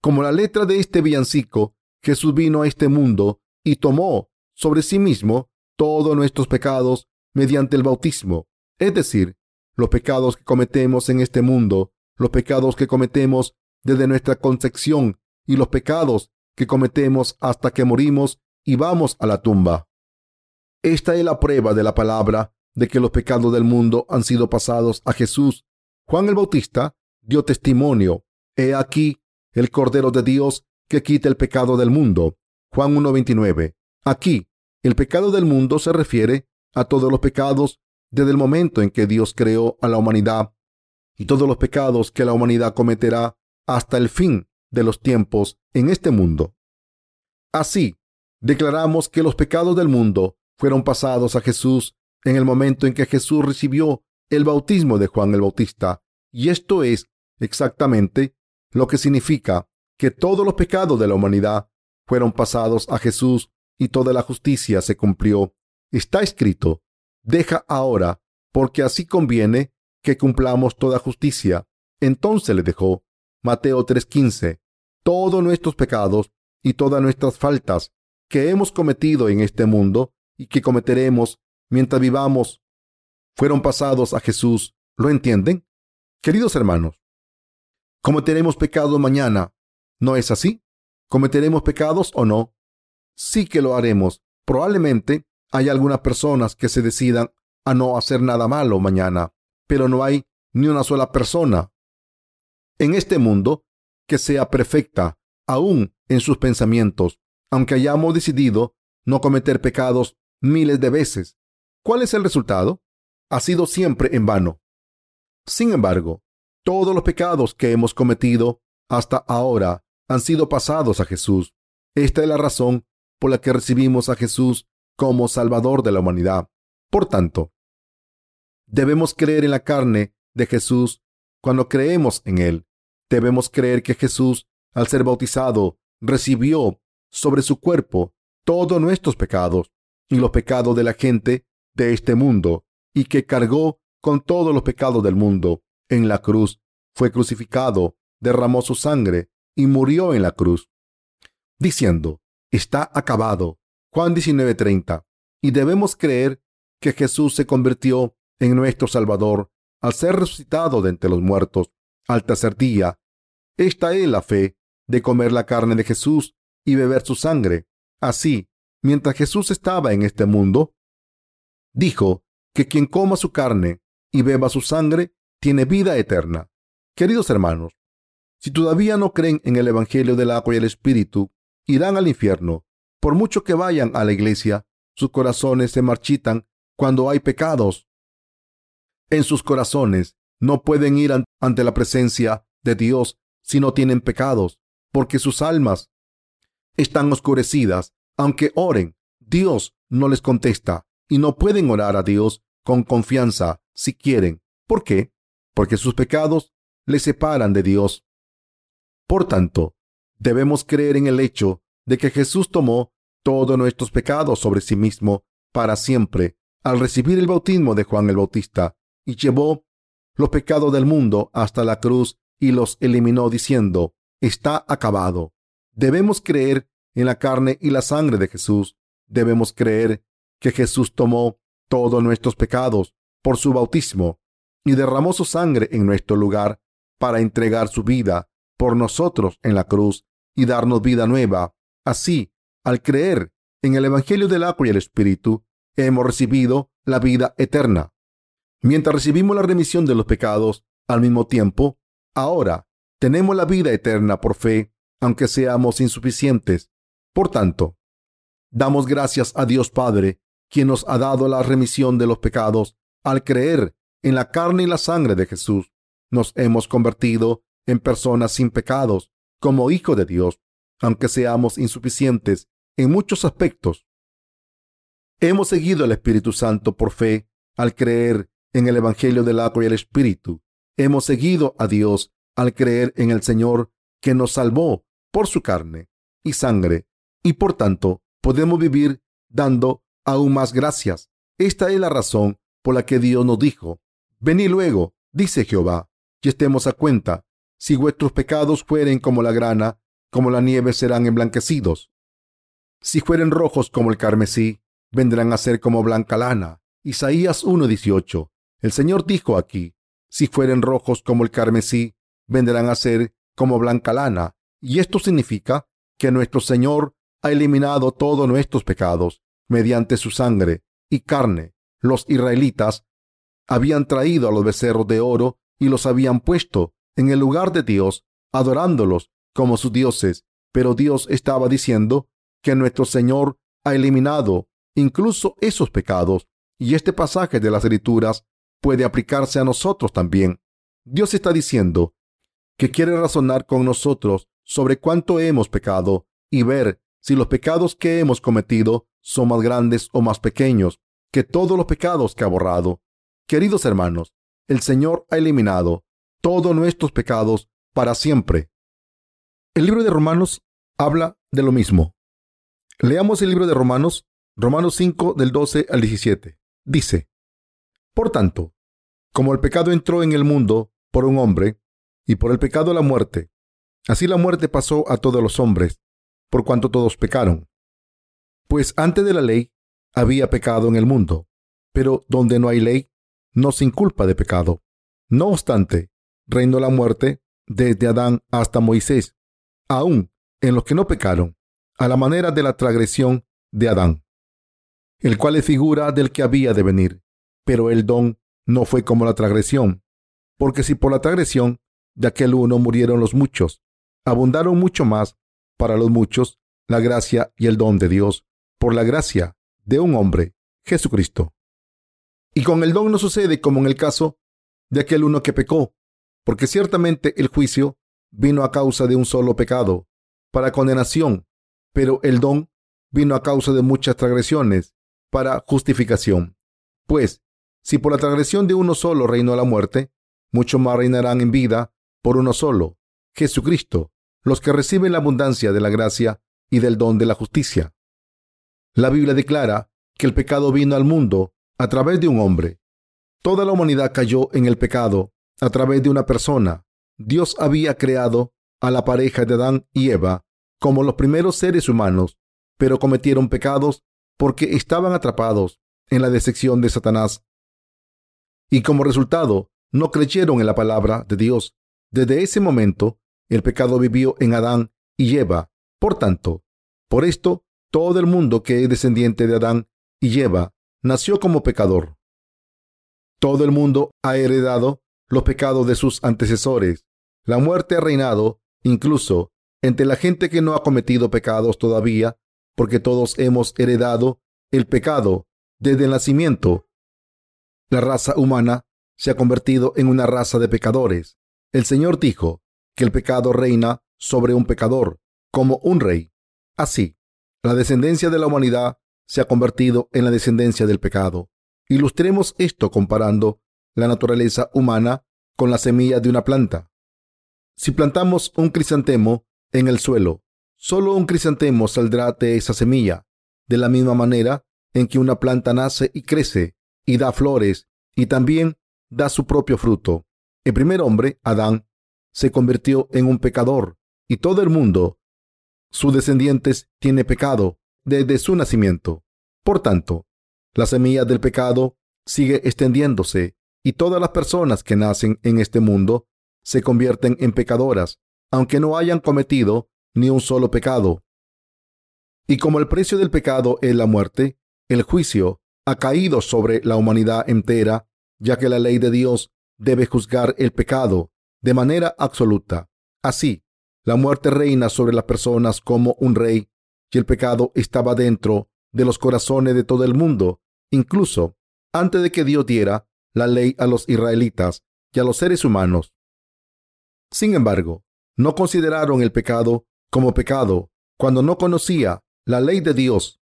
Como la letra de este villancico, Jesús vino a este mundo y tomó sobre sí mismo todos nuestros pecados mediante el bautismo, es decir, los pecados que cometemos en este mundo, los pecados que cometemos desde nuestra concepción y los pecados que cometemos hasta que morimos y vamos a la tumba. Esta es la prueba de la palabra de que los pecados del mundo han sido pasados a Jesús. Juan el Bautista dio testimonio. He aquí el Cordero de Dios que quita el pecado del mundo. Juan 1.29. Aquí, el pecado del mundo se refiere a todos los pecados desde el momento en que Dios creó a la humanidad y todos los pecados que la humanidad cometerá hasta el fin de los tiempos en este mundo. Así, declaramos que los pecados del mundo fueron pasados a Jesús en el momento en que Jesús recibió el bautismo de Juan el Bautista, y esto es exactamente lo que significa que todos los pecados de la humanidad fueron pasados a Jesús y toda la justicia se cumplió. Está escrito, deja ahora, porque así conviene que cumplamos toda justicia. Entonces le dejó. Mateo 3:15. Todos nuestros pecados y todas nuestras faltas que hemos cometido en este mundo y que cometeremos mientras vivamos fueron pasados a Jesús. ¿Lo entienden? Queridos hermanos, cometeremos pecados mañana. ¿No es así? ¿Cometeremos pecados o no? Sí que lo haremos. Probablemente hay algunas personas que se decidan a no hacer nada malo mañana, pero no hay ni una sola persona en este mundo que sea perfecta, aún en sus pensamientos, aunque hayamos decidido no cometer pecados miles de veces. ¿Cuál es el resultado? Ha sido siempre en vano. Sin embargo, todos los pecados que hemos cometido hasta ahora han sido pasados a Jesús. Esta es la razón por la que recibimos a Jesús como Salvador de la humanidad. Por tanto, debemos creer en la carne de Jesús cuando creemos en Él. Debemos creer que Jesús, al ser bautizado, recibió sobre su cuerpo todos nuestros pecados y los pecados de la gente de este mundo, y que cargó con todos los pecados del mundo en la cruz. Fue crucificado, derramó su sangre y murió en la cruz, diciendo, está acabado. Juan 19:30. Y debemos creer que Jesús se convirtió en nuestro Salvador al ser resucitado de entre los muertos al tercer día. Esta es la fe de comer la carne de Jesús y beber su sangre. Así, mientras Jesús estaba en este mundo, dijo que quien coma su carne y beba su sangre tiene vida eterna. Queridos hermanos, si todavía no creen en el Evangelio del agua y el Espíritu, irán al infierno. Por mucho que vayan a la iglesia, sus corazones se marchitan cuando hay pecados. En sus corazones no pueden ir ante la presencia de Dios si no tienen pecados, porque sus almas están oscurecidas. Aunque oren, Dios no les contesta y no pueden orar a Dios con confianza si quieren. ¿Por qué? Porque sus pecados les separan de Dios. Por tanto, debemos creer en el hecho de que Jesús tomó todos nuestros pecados sobre sí mismo para siempre al recibir el bautismo de Juan el Bautista y llevó los pecados del mundo hasta la cruz y los eliminó diciendo, está acabado. Debemos creer en la carne y la sangre de Jesús. Debemos creer que Jesús tomó todos nuestros pecados por su bautismo y derramó su sangre en nuestro lugar para entregar su vida por nosotros en la cruz y darnos vida nueva. Así, al creer en el Evangelio del agua y el Espíritu, hemos recibido la vida eterna. Mientras recibimos la remisión de los pecados, al mismo tiempo, ahora tenemos la vida eterna por fe, aunque seamos insuficientes. Por tanto, damos gracias a Dios Padre, quien nos ha dado la remisión de los pecados al creer en la carne y la sangre de Jesús. Nos hemos convertido en personas sin pecados, como hijo de Dios, aunque seamos insuficientes en muchos aspectos. Hemos seguido al Espíritu Santo por fe al creer en el Evangelio del agua y el Espíritu. Hemos seguido a Dios al creer en el Señor que nos salvó por su carne y sangre y por tanto podemos vivir dando aún más gracias. Esta es la razón por la que Dios nos dijo, venid luego, dice Jehová, y estemos a cuenta, si vuestros pecados fueren como la grana, como la nieve serán emblanquecidos. Si fueren rojos como el carmesí, vendrán a ser como blanca lana. Isaías 1:18. El Señor dijo aquí, si fueren rojos como el carmesí, vendrán a ser como blanca lana. Y esto significa que nuestro Señor ha eliminado todos nuestros pecados mediante su sangre y carne. Los israelitas habían traído a los becerros de oro y los habían puesto en el lugar de Dios, adorándolos como sus dioses. Pero Dios estaba diciendo que nuestro Señor ha eliminado incluso esos pecados. Y este pasaje de las Escrituras puede aplicarse a nosotros también. Dios está diciendo que quiere razonar con nosotros sobre cuánto hemos pecado y ver si los pecados que hemos cometido son más grandes o más pequeños que todos los pecados que ha borrado. Queridos hermanos, el Señor ha eliminado todos nuestros pecados para siempre. El libro de Romanos habla de lo mismo. Leamos el libro de Romanos, Romanos 5 del 12 al 17. Dice, Por tanto, como el pecado entró en el mundo por un hombre, y por el pecado la muerte, así la muerte pasó a todos los hombres, por cuanto todos pecaron. Pues antes de la ley había pecado en el mundo, pero donde no hay ley, no se inculpa de pecado. No obstante, reinó la muerte desde Adán hasta Moisés, aún en los que no pecaron, a la manera de la transgresión de Adán, el cual es figura del que había de venir. Pero el don no fue como la transgresión, porque si por la transgresión de aquel uno murieron los muchos, abundaron mucho más para los muchos la gracia y el don de Dios por la gracia de un hombre, Jesucristo. Y con el don no sucede como en el caso de aquel uno que pecó, porque ciertamente el juicio vino a causa de un solo pecado, para condenación, pero el don vino a causa de muchas transgresiones, para justificación. Pues, si por la transgresión de uno solo reinó la muerte, mucho más reinarán en vida por uno solo, Jesucristo, los que reciben la abundancia de la gracia y del don de la justicia. La Biblia declara que el pecado vino al mundo a través de un hombre. Toda la humanidad cayó en el pecado a través de una persona. Dios había creado a la pareja de Adán y Eva como los primeros seres humanos, pero cometieron pecados porque estaban atrapados en la decepción de Satanás. Y como resultado, no creyeron en la palabra de Dios. Desde ese momento, el pecado vivió en Adán y Eva. Por tanto, por esto todo el mundo que es descendiente de Adán y Eva nació como pecador. Todo el mundo ha heredado los pecados de sus antecesores. La muerte ha reinado incluso entre la gente que no ha cometido pecados todavía, porque todos hemos heredado el pecado desde el nacimiento. La raza humana se ha convertido en una raza de pecadores. El Señor dijo que el pecado reina sobre un pecador, como un rey. Así, la descendencia de la humanidad se ha convertido en la descendencia del pecado. Ilustremos esto comparando la naturaleza humana con la semilla de una planta. Si plantamos un crisantemo en el suelo, solo un crisantemo saldrá de esa semilla, de la misma manera en que una planta nace y crece y da flores y también da su propio fruto. El primer hombre, Adán, se convirtió en un pecador y todo el mundo sus descendientes tiene pecado desde su nacimiento. Por tanto, la semilla del pecado sigue extendiéndose y todas las personas que nacen en este mundo se convierten en pecadoras, aunque no hayan cometido ni un solo pecado. Y como el precio del pecado es la muerte, el juicio ha caído sobre la humanidad entera, ya que la ley de Dios debe juzgar el pecado de manera absoluta. Así, la muerte reina sobre las personas como un rey y el pecado estaba dentro de los corazones de todo el mundo, incluso antes de que Dios diera la ley a los israelitas y a los seres humanos. Sin embargo, no consideraron el pecado como pecado cuando no conocía la ley de Dios.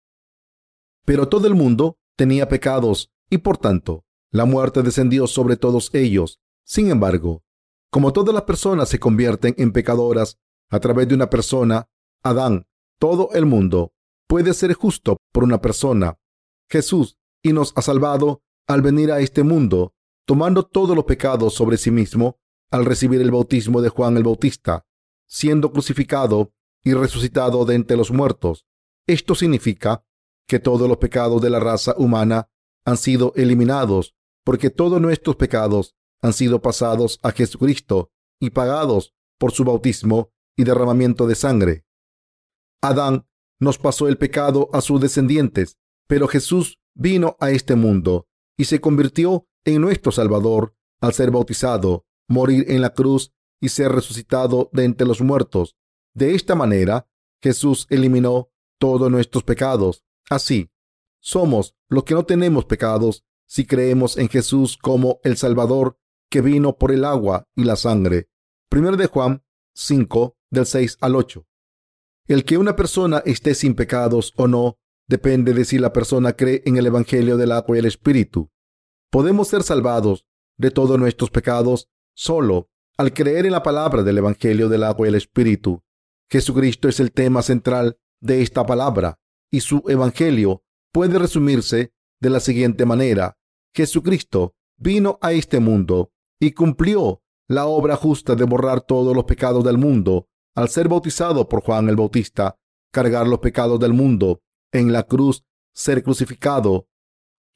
Pero todo el mundo tenía pecados y por tanto la muerte descendió sobre todos ellos. Sin embargo, como todas las personas se convierten en pecadoras a través de una persona, Adán, todo el mundo puede ser justo por una persona, Jesús, y nos ha salvado al venir a este mundo, tomando todos los pecados sobre sí mismo al recibir el bautismo de Juan el Bautista, siendo crucificado y resucitado de entre los muertos. Esto significa que todos los pecados de la raza humana han sido eliminados, porque todos nuestros pecados han sido pasados a Jesucristo y pagados por su bautismo y derramamiento de sangre. Adán nos pasó el pecado a sus descendientes, pero Jesús vino a este mundo y se convirtió en nuestro Salvador al ser bautizado, morir en la cruz y ser resucitado de entre los muertos. De esta manera, Jesús eliminó todos nuestros pecados. Así, somos los que no tenemos pecados si creemos en Jesús como el Salvador que vino por el agua y la sangre. Primero de Juan 5, del 6 al 8. El que una persona esté sin pecados o no depende de si la persona cree en el Evangelio del agua y el Espíritu. Podemos ser salvados de todos nuestros pecados solo al creer en la palabra del Evangelio del agua y el Espíritu. Jesucristo es el tema central de esta palabra y su Evangelio puede resumirse de la siguiente manera. Jesucristo vino a este mundo y cumplió la obra justa de borrar todos los pecados del mundo al ser bautizado por Juan el Bautista, cargar los pecados del mundo en la cruz, ser crucificado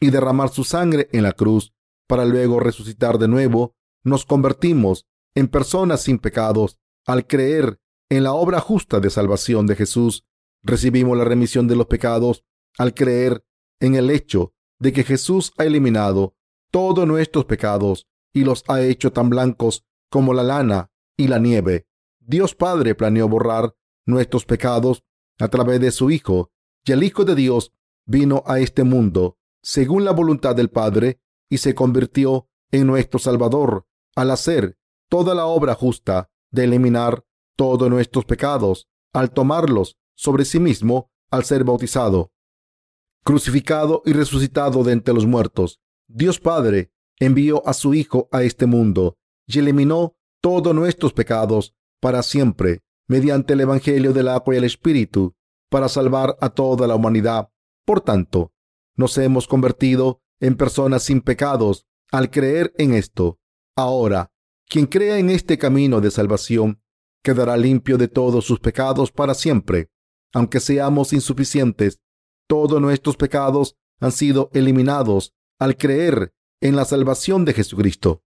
y derramar su sangre en la cruz para luego resucitar de nuevo, nos convertimos en personas sin pecados al creer en la obra justa de salvación de Jesús. Recibimos la remisión de los pecados al creer en el hecho de que Jesús ha eliminado todos nuestros pecados y los ha hecho tan blancos como la lana y la nieve. Dios Padre planeó borrar nuestros pecados a través de su Hijo, y el Hijo de Dios vino a este mundo según la voluntad del Padre y se convirtió en nuestro Salvador al hacer toda la obra justa de eliminar todos nuestros pecados, al tomarlos sobre sí mismo al ser bautizado. Crucificado y resucitado de entre los muertos, Dios Padre envió a su Hijo a este mundo y eliminó todos nuestros pecados para siempre mediante el Evangelio del agua y el Espíritu para salvar a toda la humanidad. Por tanto, nos hemos convertido en personas sin pecados al creer en esto. Ahora, quien crea en este camino de salvación quedará limpio de todos sus pecados para siempre. Aunque seamos insuficientes, todos nuestros pecados han sido eliminados al creer en la salvación de Jesucristo.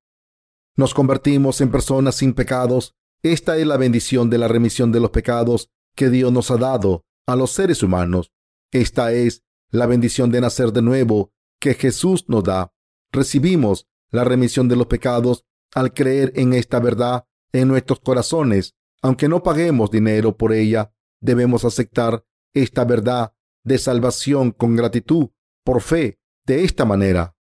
Nos convertimos en personas sin pecados. Esta es la bendición de la remisión de los pecados que Dios nos ha dado a los seres humanos. Esta es la bendición de nacer de nuevo que Jesús nos da. Recibimos la remisión de los pecados al creer en esta verdad en nuestros corazones. Aunque no paguemos dinero por ella, debemos aceptar esta verdad de salvación con gratitud, por fe, de esta manera.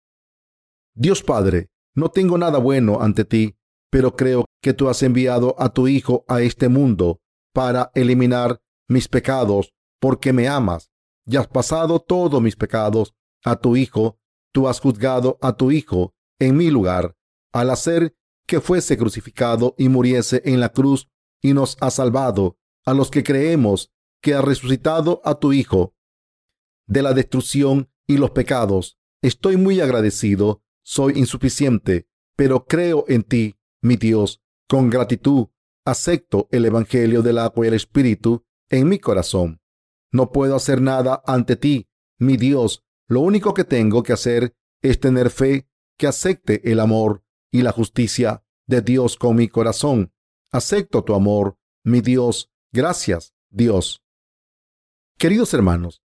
Dios Padre, no tengo nada bueno ante ti, pero creo que tú has enviado a tu Hijo a este mundo para eliminar mis pecados porque me amas y has pasado todos mis pecados a tu Hijo. Tú has juzgado a tu Hijo en mi lugar al hacer que fuese crucificado y muriese en la cruz y nos ha salvado a los que creemos que ha resucitado a tu Hijo de la destrucción y los pecados. Estoy muy agradecido, soy insuficiente, pero creo en ti, mi Dios, con gratitud. Acepto el Evangelio del agua y el Espíritu en mi corazón. No puedo hacer nada ante ti, mi Dios. Lo único que tengo que hacer es tener fe que acepte el amor y la justicia de Dios con mi corazón. Acepto tu amor, mi Dios. Gracias, Dios. Queridos hermanos,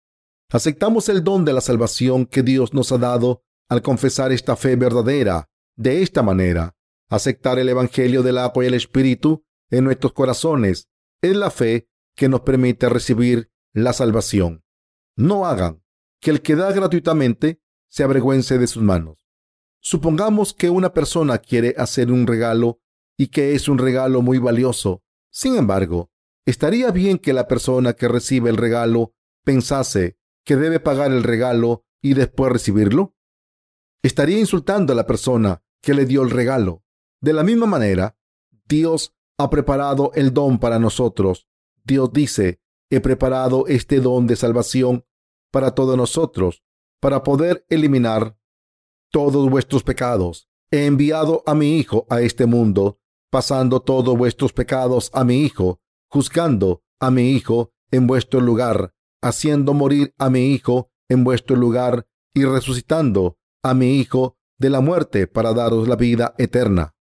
aceptamos el don de la salvación que Dios nos ha dado al confesar esta fe verdadera. De esta manera, aceptar el Evangelio del agua y el Espíritu en nuestros corazones es la fe que nos permite recibir la salvación. No hagan que el que da gratuitamente se avergüence de sus manos. Supongamos que una persona quiere hacer un regalo y que es un regalo muy valioso. Sin embargo, estaría bien que la persona que recibe el regalo pensase que debe pagar el regalo y después recibirlo? Estaría insultando a la persona que le dio el regalo. De la misma manera, Dios ha preparado el don para nosotros. Dios dice, he preparado este don de salvación para todos nosotros, para poder eliminar todos vuestros pecados. He enviado a mi Hijo a este mundo, pasando todos vuestros pecados a mi Hijo, juzgando a mi Hijo en vuestro lugar, haciendo morir a mi Hijo en vuestro lugar y resucitando a mi Hijo de la muerte para daros la vida eterna.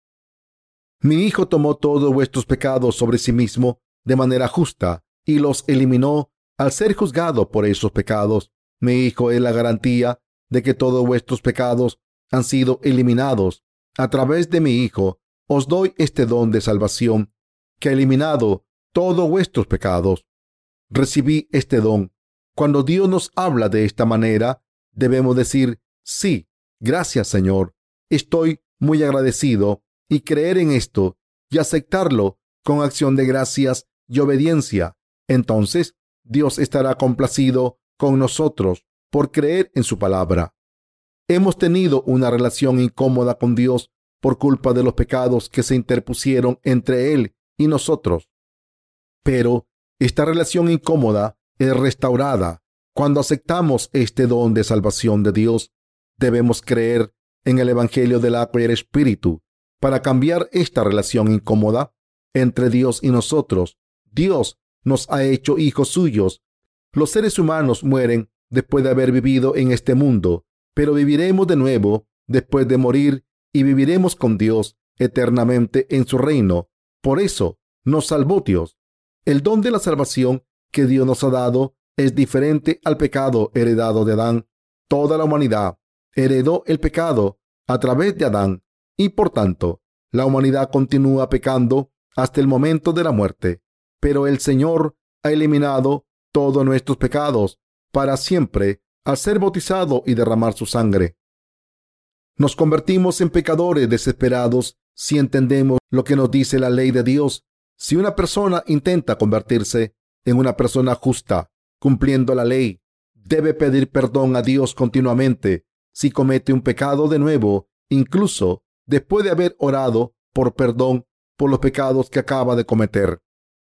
Mi Hijo tomó todos vuestros pecados sobre sí mismo de manera justa y los eliminó al ser juzgado por esos pecados. Mi Hijo es la garantía de que todos vuestros pecados han sido eliminados. A través de mi Hijo os doy este don de salvación que ha eliminado todos vuestros pecados. Recibí este don. Cuando Dios nos habla de esta manera, debemos decir, sí, gracias Señor. Estoy muy agradecido y creer en esto y aceptarlo con acción de gracias y obediencia. Entonces, Dios estará complacido con nosotros por creer en su palabra. Hemos tenido una relación incómoda con Dios por culpa de los pecados que se interpusieron entre Él y nosotros. Pero esta relación incómoda es restaurada cuando aceptamos este don de salvación de Dios. Debemos creer en el Evangelio del agua y el Espíritu para cambiar esta relación incómoda entre Dios y nosotros. Dios nos ha hecho hijos suyos. Los seres humanos mueren después de haber vivido en este mundo, pero viviremos de nuevo después de morir y viviremos con Dios eternamente en su reino. Por eso nos salvó Dios. El don de la salvación que Dios nos ha dado es diferente al pecado heredado de Adán. Toda la humanidad heredó el pecado a través de Adán y por tanto la humanidad continúa pecando hasta el momento de la muerte pero el Señor ha eliminado todos nuestros pecados para siempre al ser bautizado y derramar su sangre. Nos convertimos en pecadores desesperados si entendemos lo que nos dice la ley de Dios. Si una persona intenta convertirse en una persona justa, cumpliendo la ley, debe pedir perdón a Dios continuamente si comete un pecado de nuevo, incluso después de haber orado por perdón por los pecados que acaba de cometer.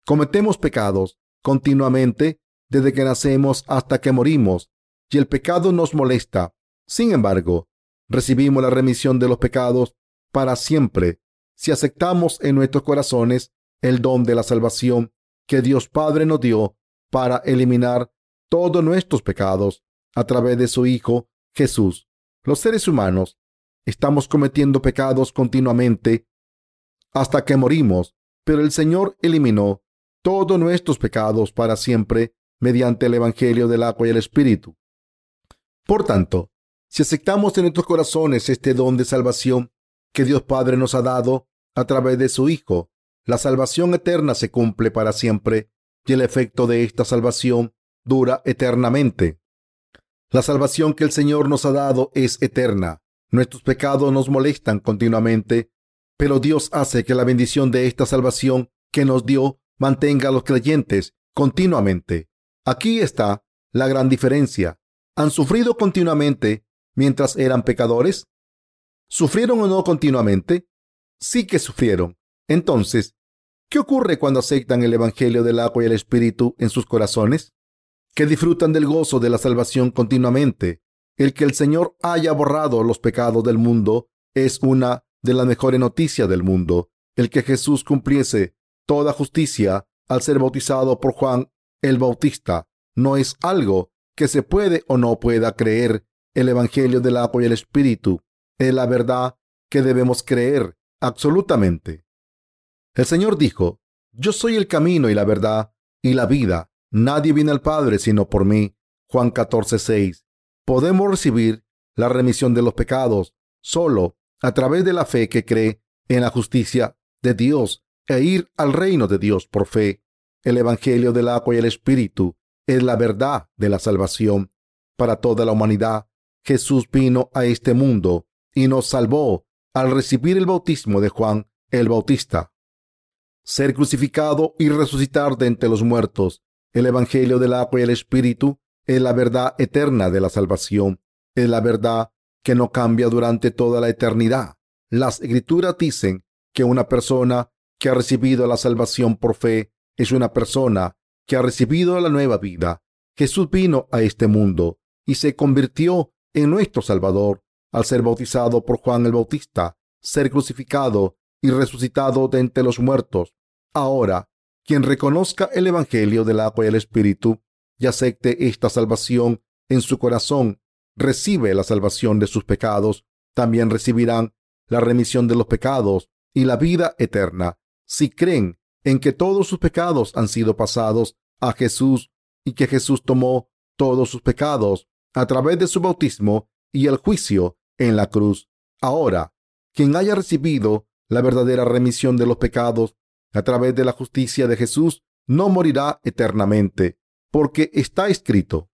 Cometemos pecados continuamente desde que nacemos hasta que morimos y el pecado nos molesta. Sin embargo, recibimos la remisión de los pecados para siempre si aceptamos en nuestros corazones el don de la salvación que Dios Padre nos dio para eliminar todos nuestros pecados a través de su Hijo Jesús. Los seres humanos estamos cometiendo pecados continuamente hasta que morimos, pero el Señor eliminó todos nuestros pecados para siempre mediante el Evangelio del agua y el Espíritu. Por tanto, si aceptamos en nuestros corazones este don de salvación que Dios Padre nos ha dado a través de su Hijo, la salvación eterna se cumple para siempre y el efecto de esta salvación dura eternamente. La salvación que el Señor nos ha dado es eterna. Nuestros pecados nos molestan continuamente, pero Dios hace que la bendición de esta salvación que nos dio mantenga a los creyentes continuamente. Aquí está la gran diferencia. ¿Han sufrido continuamente mientras eran pecadores? ¿Sufrieron o no continuamente? Sí que sufrieron. Entonces, ¿qué ocurre cuando aceptan el Evangelio del agua y el Espíritu en sus corazones? Que disfrutan del gozo de la salvación continuamente. El que el Señor haya borrado los pecados del mundo es una de las mejores noticias del mundo. El que Jesús cumpliese toda justicia al ser bautizado por Juan el Bautista. No es algo que se puede o no pueda creer. El Evangelio del agua y el Espíritu es la verdad que debemos creer absolutamente. El Señor dijo, Yo soy el camino y la verdad y la vida. Nadie viene al Padre sino por mí. Juan 14, Podemos recibir la remisión de los pecados solo a través de la fe que cree en la justicia de Dios e ir al reino de Dios por fe. El Evangelio del agua y el Espíritu es la verdad de la salvación para toda la humanidad. Jesús vino a este mundo y nos salvó al recibir el bautismo de Juan el Bautista. Ser crucificado y resucitar de entre los muertos. El Evangelio del agua y el Espíritu es la verdad eterna de la salvación. Es la verdad que no cambia durante toda la eternidad. Las escrituras dicen que una persona que ha recibido la salvación por fe es una persona que ha recibido la nueva vida. Jesús vino a este mundo y se convirtió en nuestro Salvador al ser bautizado por Juan el Bautista, ser crucificado y resucitado de entre los muertos. Ahora, quien reconozca el Evangelio del agua y el Espíritu y acepte esta salvación en su corazón, recibe la salvación de sus pecados, también recibirán la remisión de los pecados y la vida eterna. Si creen en que todos sus pecados han sido pasados a Jesús y que Jesús tomó todos sus pecados a través de su bautismo y el juicio en la cruz. Ahora, quien haya recibido la verdadera remisión de los pecados a través de la justicia de Jesús no morirá eternamente, porque está escrito,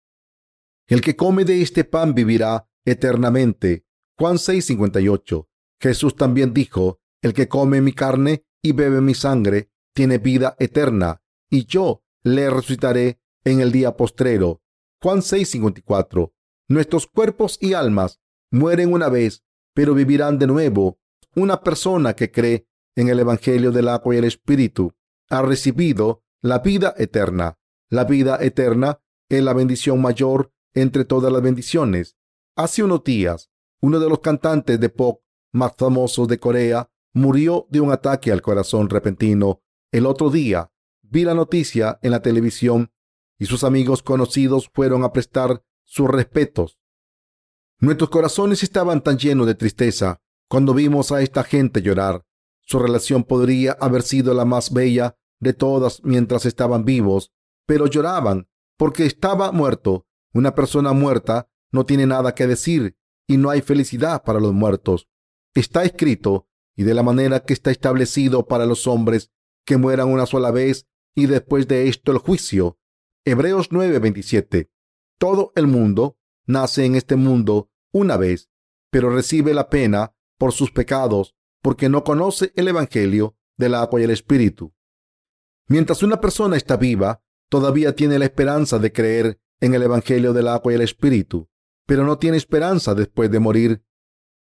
el que come de este pan vivirá eternamente. Juan 6:58. Jesús también dijo, el que come mi carne y bebe mi sangre tiene vida eterna, y yo le resucitaré en el día postrero. Juan 6:54. Nuestros cuerpos y almas mueren una vez, pero vivirán de nuevo. Una persona que cree en el Evangelio del agua y el Espíritu ha recibido la vida eterna. La vida eterna es la bendición mayor entre todas las bendiciones. Hace unos días, uno de los cantantes de pop más famosos de Corea murió de un ataque al corazón repentino. El otro día vi la noticia en la televisión y sus amigos conocidos fueron a prestar sus respetos. Nuestros corazones estaban tan llenos de tristeza cuando vimos a esta gente llorar. Su relación podría haber sido la más bella de todas mientras estaban vivos, pero lloraban porque estaba muerto. Una persona muerta no tiene nada que decir y no hay felicidad para los muertos. Está escrito, y de la manera que está establecido para los hombres, que mueran una sola vez y después de esto el juicio. Hebreos 9:27. Todo el mundo nace en este mundo una vez, pero recibe la pena por sus pecados porque no conoce el Evangelio del agua y el Espíritu. Mientras una persona está viva, todavía tiene la esperanza de creer en el Evangelio del agua y el Espíritu, pero no tiene esperanza después de morir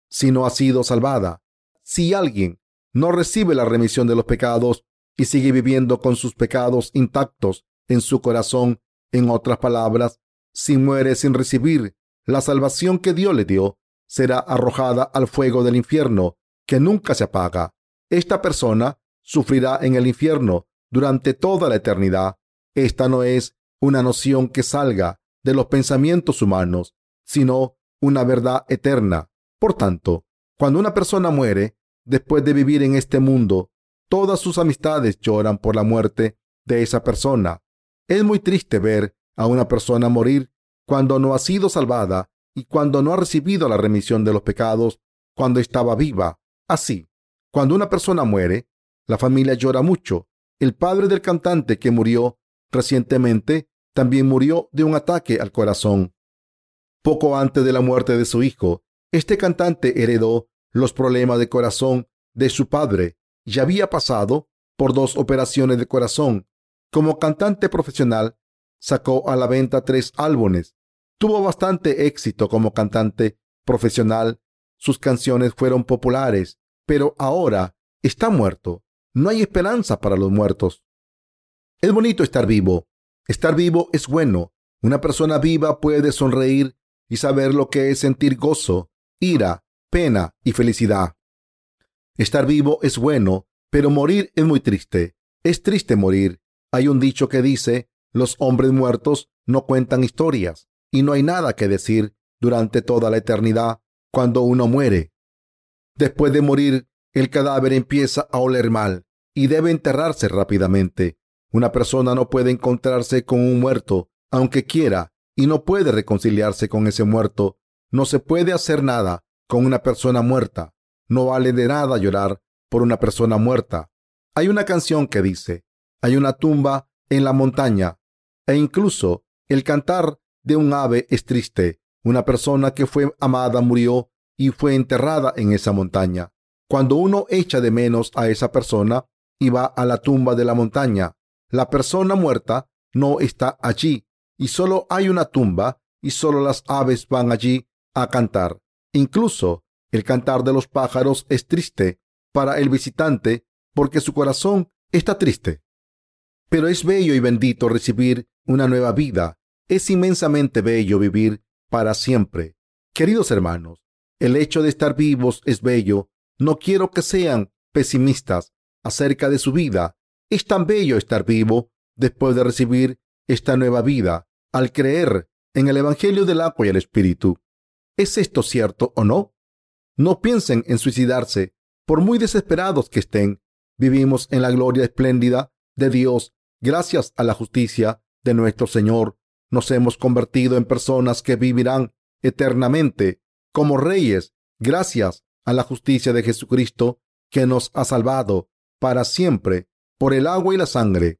si no ha sido salvada. Si alguien no recibe la remisión de los pecados y sigue viviendo con sus pecados intactos en su corazón, en otras palabras, si muere sin recibir la salvación que Dios le dio, será arrojada al fuego del infierno, que nunca se apaga. Esta persona sufrirá en el infierno durante toda la eternidad. Esta no es una noción que salga de los pensamientos humanos, sino una verdad eterna. Por tanto, cuando una persona muere, después de vivir en este mundo, todas sus amistades lloran por la muerte de esa persona. Es muy triste ver a una persona morir cuando no ha sido salvada y cuando no ha recibido la remisión de los pecados cuando estaba viva. Así, cuando una persona muere, la familia llora mucho. El padre del cantante que murió recientemente también murió de un ataque al corazón. Poco antes de la muerte de su hijo, este cantante heredó los problemas de corazón de su padre y había pasado por dos operaciones de corazón. Como cantante profesional, sacó a la venta tres álbumes. Tuvo bastante éxito como cantante profesional. Sus canciones fueron populares, pero ahora está muerto. No hay esperanza para los muertos. Es bonito estar vivo. Estar vivo es bueno. Una persona viva puede sonreír y saber lo que es sentir gozo, ira, pena y felicidad. Estar vivo es bueno, pero morir es muy triste. Es triste morir. Hay un dicho que dice, los hombres muertos no cuentan historias y no hay nada que decir durante toda la eternidad cuando uno muere. Después de morir, el cadáver empieza a oler mal y debe enterrarse rápidamente. Una persona no puede encontrarse con un muerto, aunque quiera, y no puede reconciliarse con ese muerto. No se puede hacer nada con una persona muerta. No vale de nada llorar por una persona muerta. Hay una canción que dice, hay una tumba en la montaña, e incluso el cantar de un ave es triste. Una persona que fue amada murió y fue enterrada en esa montaña. Cuando uno echa de menos a esa persona y va a la tumba de la montaña, la persona muerta no está allí y solo hay una tumba y solo las aves van allí a cantar. Incluso el cantar de los pájaros es triste para el visitante porque su corazón está triste. Pero es bello y bendito recibir una nueva vida. Es inmensamente bello vivir para siempre. Queridos hermanos, el hecho de estar vivos es bello. No quiero que sean pesimistas acerca de su vida. Es tan bello estar vivo después de recibir esta nueva vida al creer en el Evangelio del agua y el Espíritu. ¿Es esto cierto o no? No piensen en suicidarse, por muy desesperados que estén. Vivimos en la gloria espléndida de Dios gracias a la justicia de nuestro Señor. Nos hemos convertido en personas que vivirán eternamente como reyes gracias a la justicia de Jesucristo que nos ha salvado para siempre por el agua y la sangre.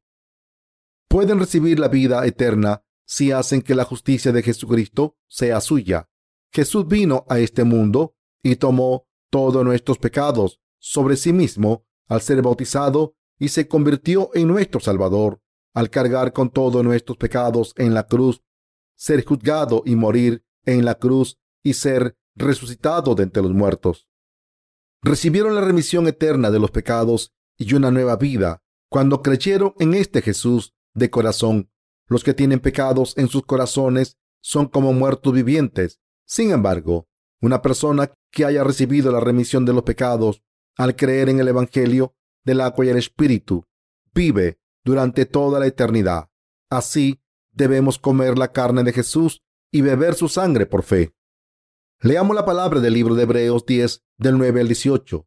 Pueden recibir la vida eterna si hacen que la justicia de Jesucristo sea suya. Jesús vino a este mundo y tomó todos nuestros pecados sobre sí mismo al ser bautizado y se convirtió en nuestro Salvador al cargar con todos nuestros pecados en la cruz, ser juzgado y morir en la cruz y ser resucitado de entre los muertos. Recibieron la remisión eterna de los pecados y una nueva vida cuando creyeron en este Jesús de corazón. Los que tienen pecados en sus corazones son como muertos vivientes. Sin embargo, una persona que haya recibido la remisión de los pecados al creer en el Evangelio del agua y el Espíritu vive durante toda la eternidad. Así debemos comer la carne de Jesús y beber su sangre por fe. Leamos la palabra del libro de Hebreos 10 del 9 al 18.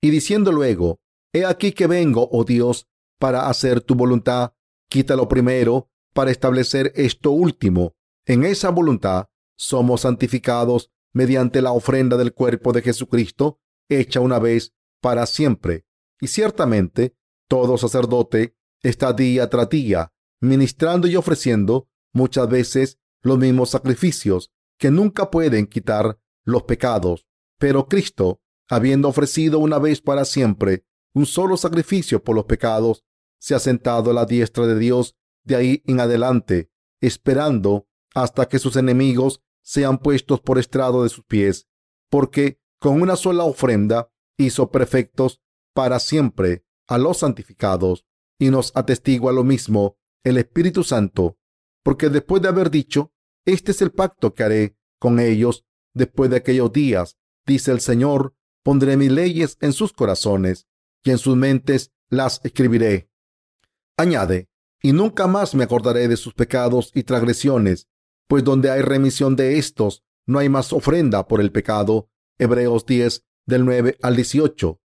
Y diciendo luego, He aquí que vengo, oh Dios, para hacer tu voluntad. Quítalo primero para establecer esto último. En esa voluntad somos santificados mediante la ofrenda del cuerpo de Jesucristo, hecha una vez para siempre. Y ciertamente, todo sacerdote está día tras día ministrando y ofreciendo muchas veces los mismos sacrificios que nunca pueden quitar los pecados. Pero Cristo, habiendo ofrecido una vez para siempre un solo sacrificio por los pecados, se ha sentado a la diestra de Dios de ahí en adelante, esperando hasta que sus enemigos sean puestos por estrado de sus pies, porque con una sola ofrenda hizo perfectos para siempre a los santificados, y nos atestigua lo mismo el Espíritu Santo, porque después de haber dicho, este es el pacto que haré con ellos después de aquellos días, dice el Señor, pondré mis leyes en sus corazones y en sus mentes las escribiré. Añade, y nunca más me acordaré de sus pecados y transgresiones, pues donde hay remisión de estos, no hay más ofrenda por el pecado. Hebreos 10, del 9 al 18.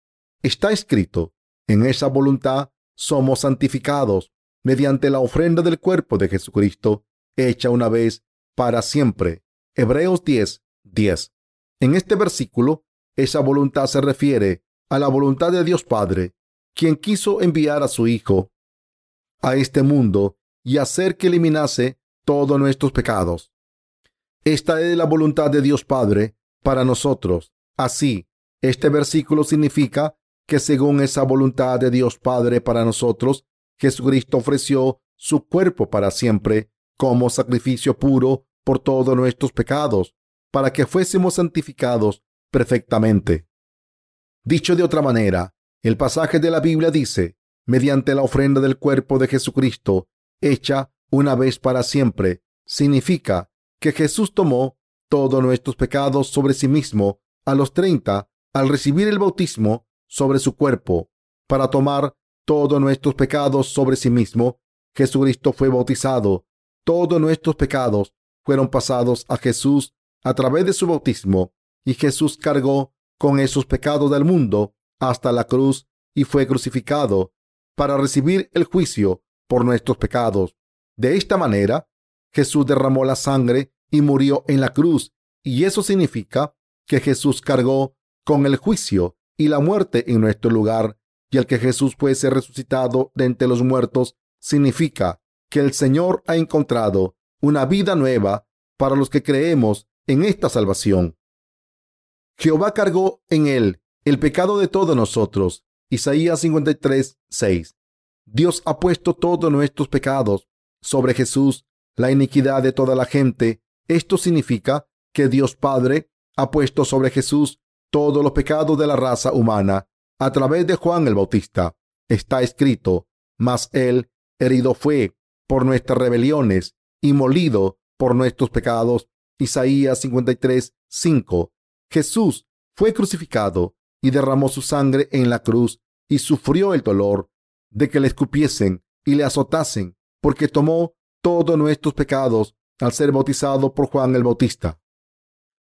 Está escrito, en esa voluntad somos santificados mediante la ofrenda del cuerpo de Jesucristo, hecha una vez para siempre. Hebreos 10, 10. En este versículo, esa voluntad se refiere a la voluntad de Dios Padre, quien quiso enviar a su Hijo a este mundo y hacer que eliminase todos nuestros pecados. Esta es la voluntad de Dios Padre para nosotros. Así, este versículo significa que según esa voluntad de Dios Padre para nosotros, Jesucristo ofreció su cuerpo para siempre como sacrificio puro por todos nuestros pecados, para que fuésemos santificados perfectamente. Dicho de otra manera, el pasaje de la Biblia dice, mediante la ofrenda del cuerpo de Jesucristo, hecha una vez para siempre, significa que Jesús tomó todos nuestros pecados sobre sí mismo a los 30 al recibir el bautismo sobre su cuerpo. Para tomar todos nuestros pecados sobre sí mismo, Jesucristo fue bautizado. Todos nuestros pecados fueron pasados a Jesús a través de su bautismo y Jesús cargó con esos pecados del mundo hasta la cruz y fue crucificado para recibir el juicio por nuestros pecados. De esta manera, Jesús derramó la sangre y murió en la cruz, y eso significa que Jesús cargó con el juicio y la muerte en nuestro lugar, y el que Jesús fuese resucitado de entre los muertos significa que el Señor ha encontrado una vida nueva para los que creemos en esta salvación. Jehová cargó en él el pecado de todos nosotros Isaías 53, 6. Dios ha puesto todos nuestros pecados sobre Jesús. la iniquidad de toda la gente. Esto significa que Dios Padre ha puesto sobre Jesús todos los pecados de la raza humana a través de Juan el Bautista. Está escrito, mas él herido fue por nuestras rebeliones y molido por nuestros pecados. Isaías 53, 5. Jesús fue crucificado y derramó su sangre en la cruz y sufrió el dolor de que le escupiesen y le azotasen, porque tomó todos nuestros pecados al ser bautizado por Juan el Bautista.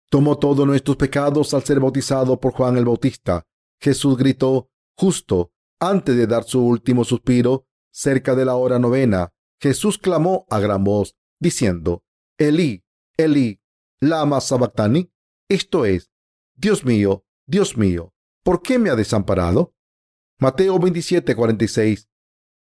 Tomó todos nuestros pecados al ser bautizado por Juan el Bautista. Jesús gritó justo antes de dar su último suspiro, cerca de la hora novena. Jesús clamó a gran voz, diciendo, Elí, Elí, lama sabactani. Esto es, Dios mío, Dios mío, ¿por qué me ha desamparado? Mateo 27, 46.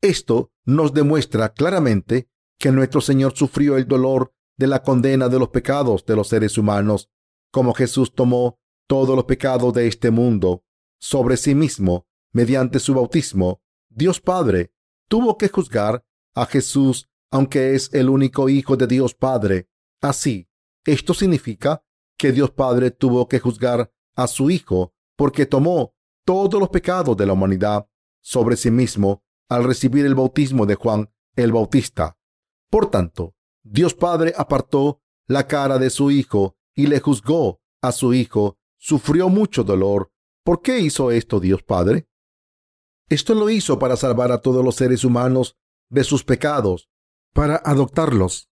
Esto nos demuestra claramente que nuestro Señor sufrió el dolor de la condena de los pecados de los seres humanos, como Jesús tomó todos los pecados de este mundo sobre sí mismo mediante su bautismo. Dios Padre tuvo que juzgar a Jesús aunque es el único Hijo de Dios Padre. Así, esto significa que Dios Padre tuvo que juzgar a su Hijo porque tomó todos los pecados de la humanidad sobre sí mismo al recibir el bautismo de Juan el Bautista. Por tanto, Dios Padre apartó la cara de su Hijo y le juzgó a su Hijo. Sufrió mucho dolor. ¿Por qué hizo esto Dios Padre? Esto lo hizo para salvar a todos los seres humanos de sus pecados, para adoptarlos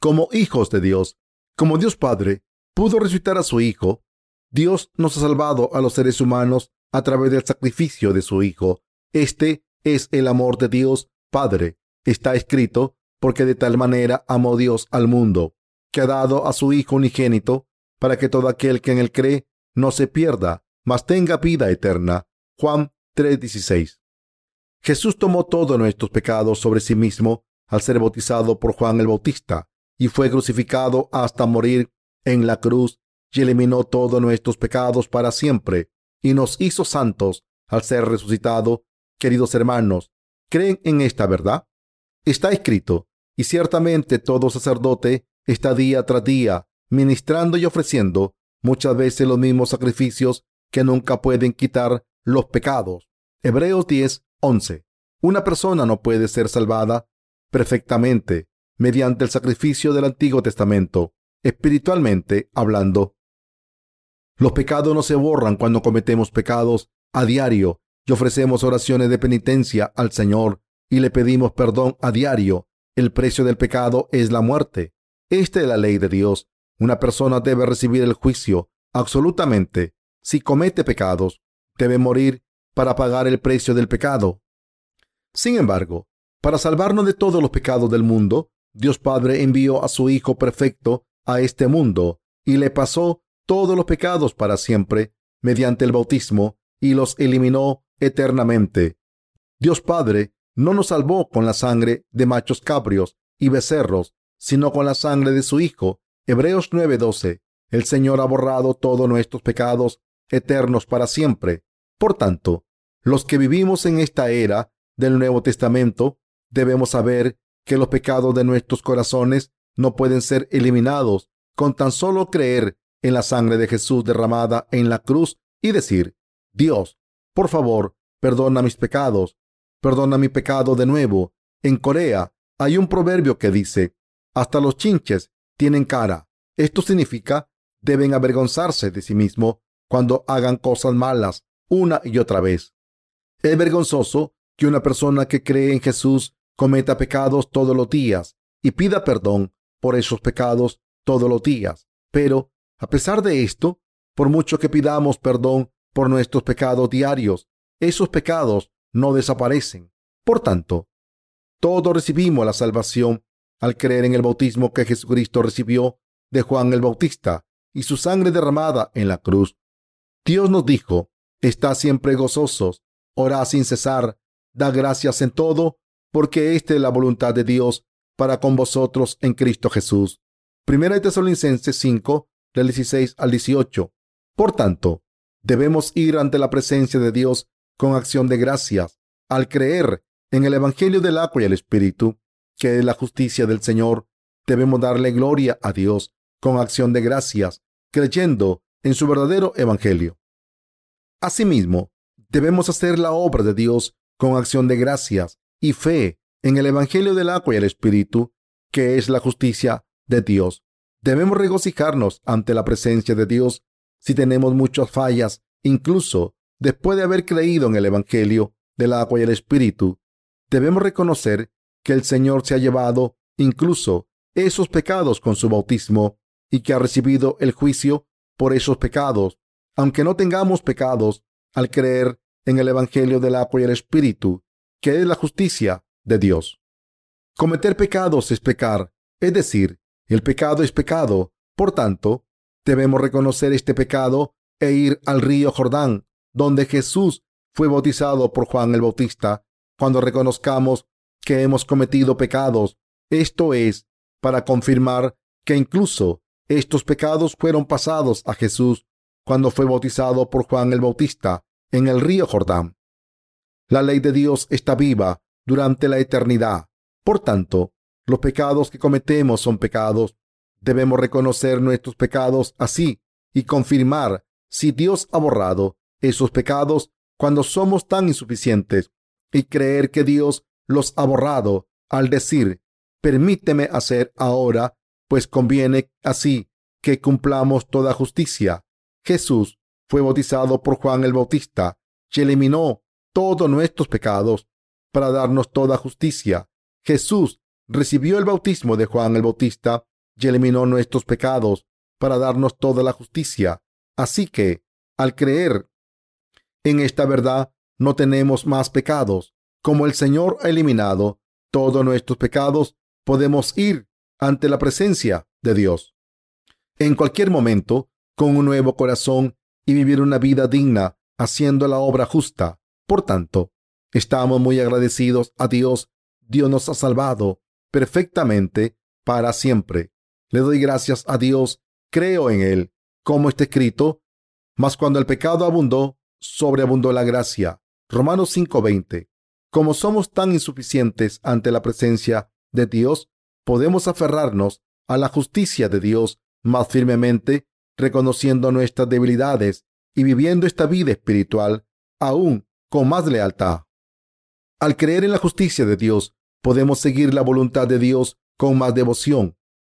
como hijos de Dios. Como Dios Padre pudo resucitar a su Hijo, Dios nos ha salvado a los seres humanos a través del sacrificio de su Hijo. Este es el amor de Dios Padre. Está escrito porque de tal manera amó Dios al mundo, que ha dado a su Hijo unigénito, para que todo aquel que en él cree no se pierda, mas tenga vida eterna. Juan 3:16. Jesús tomó todos nuestros pecados sobre sí mismo al ser bautizado por Juan el Bautista y fue crucificado hasta morir en la cruz y eliminó todos nuestros pecados para siempre y nos hizo santos al ser resucitado. Queridos hermanos, ¿creen en esta verdad? Está escrito, y ciertamente todo sacerdote está día tras día ministrando y ofreciendo muchas veces los mismos sacrificios que nunca pueden quitar los pecados. Hebreos 10, 11. Una persona no puede ser salvada perfectamente mediante el sacrificio del Antiguo Testamento, espiritualmente hablando. Los pecados no se borran cuando cometemos pecados a diario y ofrecemos oraciones de penitencia al Señor y le pedimos perdón a diario. El precio del pecado es la muerte. Esta es la ley de Dios. Una persona debe recibir el juicio absolutamente. Si comete pecados, debe morir para pagar el precio del pecado. Sin embargo, para salvarnos de todos los pecados del mundo, Dios Padre envió a su Hijo perfecto a este mundo y le pasó todos los pecados para siempre mediante el bautismo y los eliminó eternamente. Dios Padre no nos salvó con la sangre de machos cabrios y becerros, sino con la sangre de su Hijo. Hebreos 9:12. El Señor ha borrado todos nuestros pecados eternos para siempre. Por tanto, los que vivimos en esta era del Nuevo Testamento debemos saber que los pecados de nuestros corazones no pueden ser eliminados con tan solo creer en la sangre de Jesús derramada en la cruz y decir, Dios, por favor, perdona mis pecados, perdona mi pecado de nuevo. En Corea hay un proverbio que dice, hasta los chinches tienen cara. Esto significa, deben avergonzarse de sí mismo cuando hagan cosas malas una y otra vez. Es vergonzoso que una persona que cree en Jesús cometa pecados todos los días y pida perdón por esos pecados todos los días. Pero, a pesar de esto, por mucho que pidamos perdón por nuestros pecados diarios, esos pecados no desaparecen. Por tanto, todos recibimos la salvación al creer en el bautismo que Jesucristo recibió de Juan el Bautista y su sangre derramada en la cruz. Dios nos dijo, está siempre gozosos, orad sin cesar, da gracias en todo, porque esta es la voluntad de Dios para con vosotros en Cristo Jesús. Primera de Tesalonicenses 5, del 16 al 18. Por tanto, debemos ir ante la presencia de Dios con acción de gracias, al creer en el Evangelio del agua y el Espíritu, que es la justicia del Señor. debemos darle gloria a Dios con acción de gracias, creyendo en su verdadero evangelio. Asimismo, debemos hacer la obra de Dios con acción de gracias y fe en el evangelio del agua y el espíritu, que es la justicia de Dios. Debemos regocijarnos ante la presencia de Dios si tenemos muchas fallas, incluso después de haber creído en el evangelio del agua y el espíritu. Debemos reconocer que el Señor se ha llevado incluso esos pecados con su bautismo y que ha recibido el juicio por esos pecados. Aunque no tengamos pecados al creer en el Evangelio del agua y el Espíritu, que es la justicia de Dios. Cometer pecados es pecar, es decir, el pecado es pecado. Por tanto, debemos reconocer este pecado e ir al río Jordán, donde Jesús fue bautizado por Juan el Bautista, cuando reconozcamos que hemos cometido pecados. Esto es, para confirmar que incluso estos pecados fueron pasados a Jesús cuando fue bautizado por Juan el Bautista en el río Jordán. La ley de Dios está viva durante la eternidad. Por tanto, los pecados que cometemos son pecados. Debemos reconocer nuestros pecados así y confirmar si Dios ha borrado esos pecados cuando somos tan insuficientes y creer que Dios los ha borrado al decir, permíteme hacer ahora, pues conviene así que cumplamos toda justicia. Jesús fue bautizado por Juan el Bautista y eliminó todos nuestros pecados para darnos toda justicia. Jesús recibió el bautismo de Juan el Bautista y eliminó nuestros pecados para darnos toda la justicia. Así que, al creer en esta verdad, no tenemos más pecados. Como el Señor ha eliminado todos nuestros pecados, podemos ir ante la presencia de Dios. En cualquier momento, con un nuevo corazón y vivir una vida digna haciendo la obra justa. Por tanto, estamos muy agradecidos a Dios. Dios nos ha salvado perfectamente para siempre. Le doy gracias a Dios, creo en Él, como está escrito, mas cuando el pecado abundó, sobreabundó la gracia. Romanos 5:20. Como somos tan insuficientes ante la presencia de Dios, podemos aferrarnos a la justicia de Dios más firmemente, reconociendo nuestras debilidades y viviendo esta vida espiritual aún con más lealtad. Al creer en la justicia de Dios, podemos seguir la voluntad de Dios con más devoción.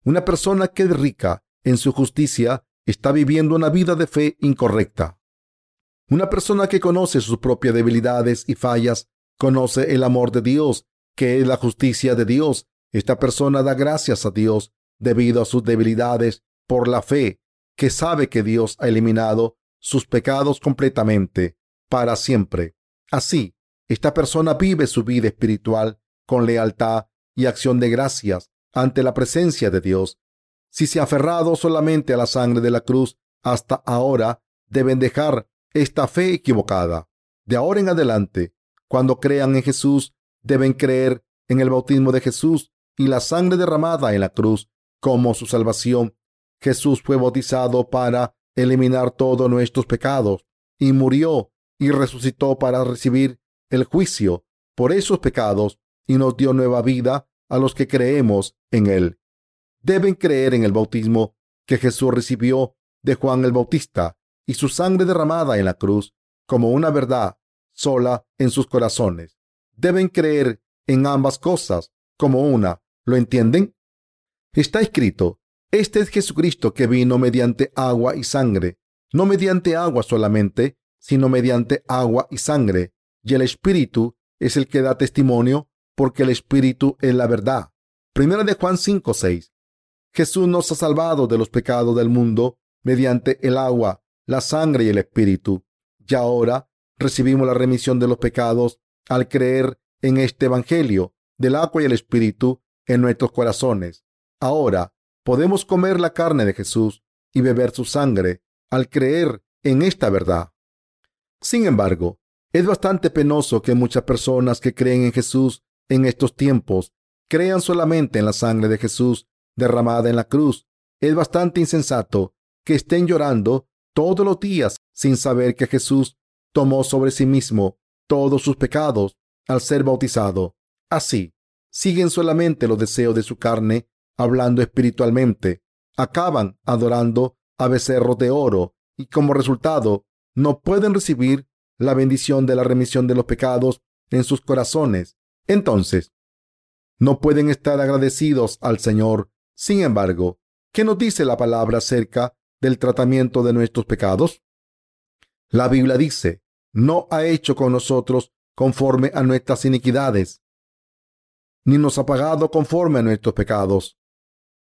Una persona que es rica en su justicia está viviendo una vida de fe incorrecta. Una persona que conoce sus propias debilidades y fallas, conoce el amor de Dios, que es la justicia de Dios. Esta persona da gracias a Dios debido a sus debilidades por la fe, que sabe que Dios ha eliminado sus pecados completamente, para siempre. Así, esta persona vive su vida espiritual con lealtad y acción de gracias ante la presencia de Dios. Si se ha aferrado solamente a la sangre de la cruz hasta ahora, deben dejar esta fe equivocada. De ahora en adelante, cuando crean en Jesús, deben creer en el bautismo de Jesús y la sangre derramada en la cruz como su salvación. Jesús fue bautizado para eliminar todos nuestros pecados y murió y resucitó para recibir el juicio por esos pecados y nos dio nueva vida a los que creemos en Él. Deben creer en el bautismo que Jesús recibió de Juan el Bautista y su sangre derramada en la cruz como una verdad sola en sus corazones. Deben creer en ambas cosas como una. ¿Lo entienden? Está escrito, este es Jesucristo que vino mediante agua y sangre, no mediante agua solamente, sino mediante agua y sangre. Y el Espíritu es el que da testimonio, porque el Espíritu es la verdad. Primera de Juan 5, 6. Jesús nos ha salvado de los pecados del mundo mediante el agua, la sangre y el Espíritu. Y ahora recibimos la remisión de los pecados al creer en este Evangelio del agua y el Espíritu en nuestros corazones. Ahora podemos comer la carne de Jesús y beber su sangre al creer en esta verdad. Sin embargo, es bastante penoso que muchas personas que creen en Jesús en estos tiempos crean solamente en la sangre de Jesús derramada en la cruz. Es bastante insensato que estén llorando todos los días sin saber que Jesús tomó sobre sí mismo todos sus pecados al ser bautizado. Así, siguen solamente los deseos de su carne hablando espiritualmente, acaban adorando a becerros de oro y como resultado no pueden recibir la bendición de la remisión de los pecados en sus corazones. Entonces, no pueden estar agradecidos al Señor. Sin embargo, ¿qué nos dice la palabra acerca del tratamiento de nuestros pecados? La Biblia dice, no ha hecho con nosotros conforme a nuestras iniquidades, ni nos ha pagado conforme a nuestros pecados.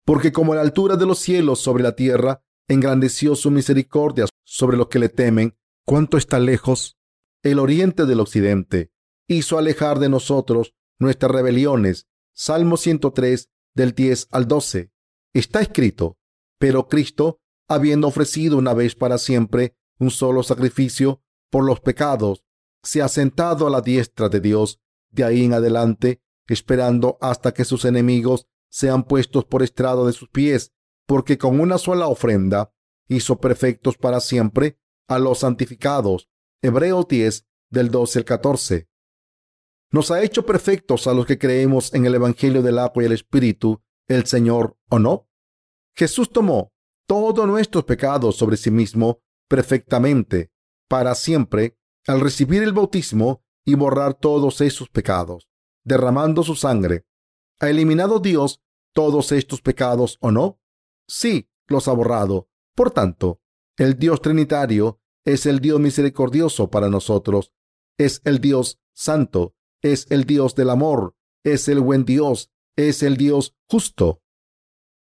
Porque como la altura de los cielos sobre la tierra, engrandeció su misericordia sobre los que le temen, cuánto está lejos el oriente del occidente. Hizo alejar de nosotros nuestras rebeliones. Salmo 103 del 10 al 12. Está escrito, pero Cristo, habiendo ofrecido una vez para siempre un solo sacrificio por los pecados, se ha sentado a la diestra de Dios de ahí en adelante, esperando hasta que sus enemigos sean puestos por estrado de sus pies, porque con una sola ofrenda hizo perfectos para siempre a los santificados. Hebreo 10 del 12 al 14. Nos ha hecho perfectos a los que creemos en el Evangelio del agua y el Espíritu, el Señor, ¿o no? Jesús tomó todos nuestros pecados sobre sí mismo perfectamente, para siempre, al recibir el bautismo y borrar todos esos pecados, derramando su sangre. ¿Ha eliminado Dios todos estos pecados o no? Sí, los ha borrado. Por tanto, el Dios Trinitario es el Dios misericordioso para nosotros, es el Dios santo, es el Dios del amor, es el buen Dios, es el Dios justo,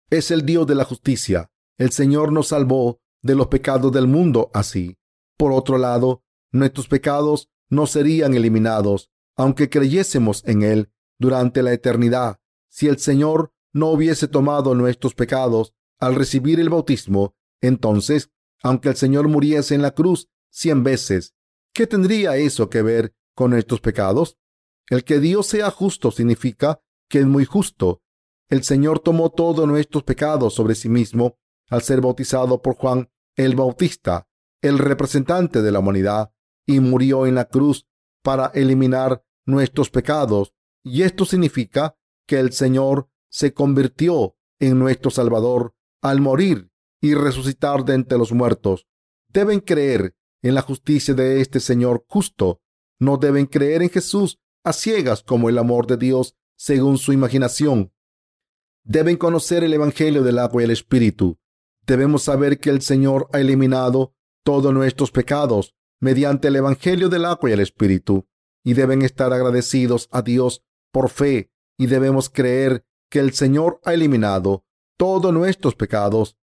es el Dios de la justicia. El Señor nos salvó de los pecados del mundo así. Por otro lado, nuestros pecados no serían eliminados, aunque creyésemos en Él durante la eternidad. Si el Señor no hubiese tomado nuestros pecados al recibir el bautismo, entonces, aunque el Señor muriese en la cruz cien veces, ¿qué tendría eso que ver con nuestros pecados? El que Dios sea justo significa que es muy justo. El Señor tomó todos nuestros pecados sobre sí mismo al ser bautizado por Juan el Bautista, el representante de la humanidad, y murió en la cruz para eliminar nuestros pecados. Y esto significa que el Señor se convirtió en nuestro Salvador al morir y resucitar de entre los muertos. Deben creer en la justicia de este Señor justo. No deben creer en Jesús a ciegas como el amor de Dios según su imaginación. Deben conocer el Evangelio del agua y el Espíritu. Debemos saber que el Señor ha eliminado todos nuestros pecados mediante el Evangelio del agua y el Espíritu. Y deben estar agradecidos a Dios por fe. Y debemos creer que el Señor ha eliminado todos nuestros pecados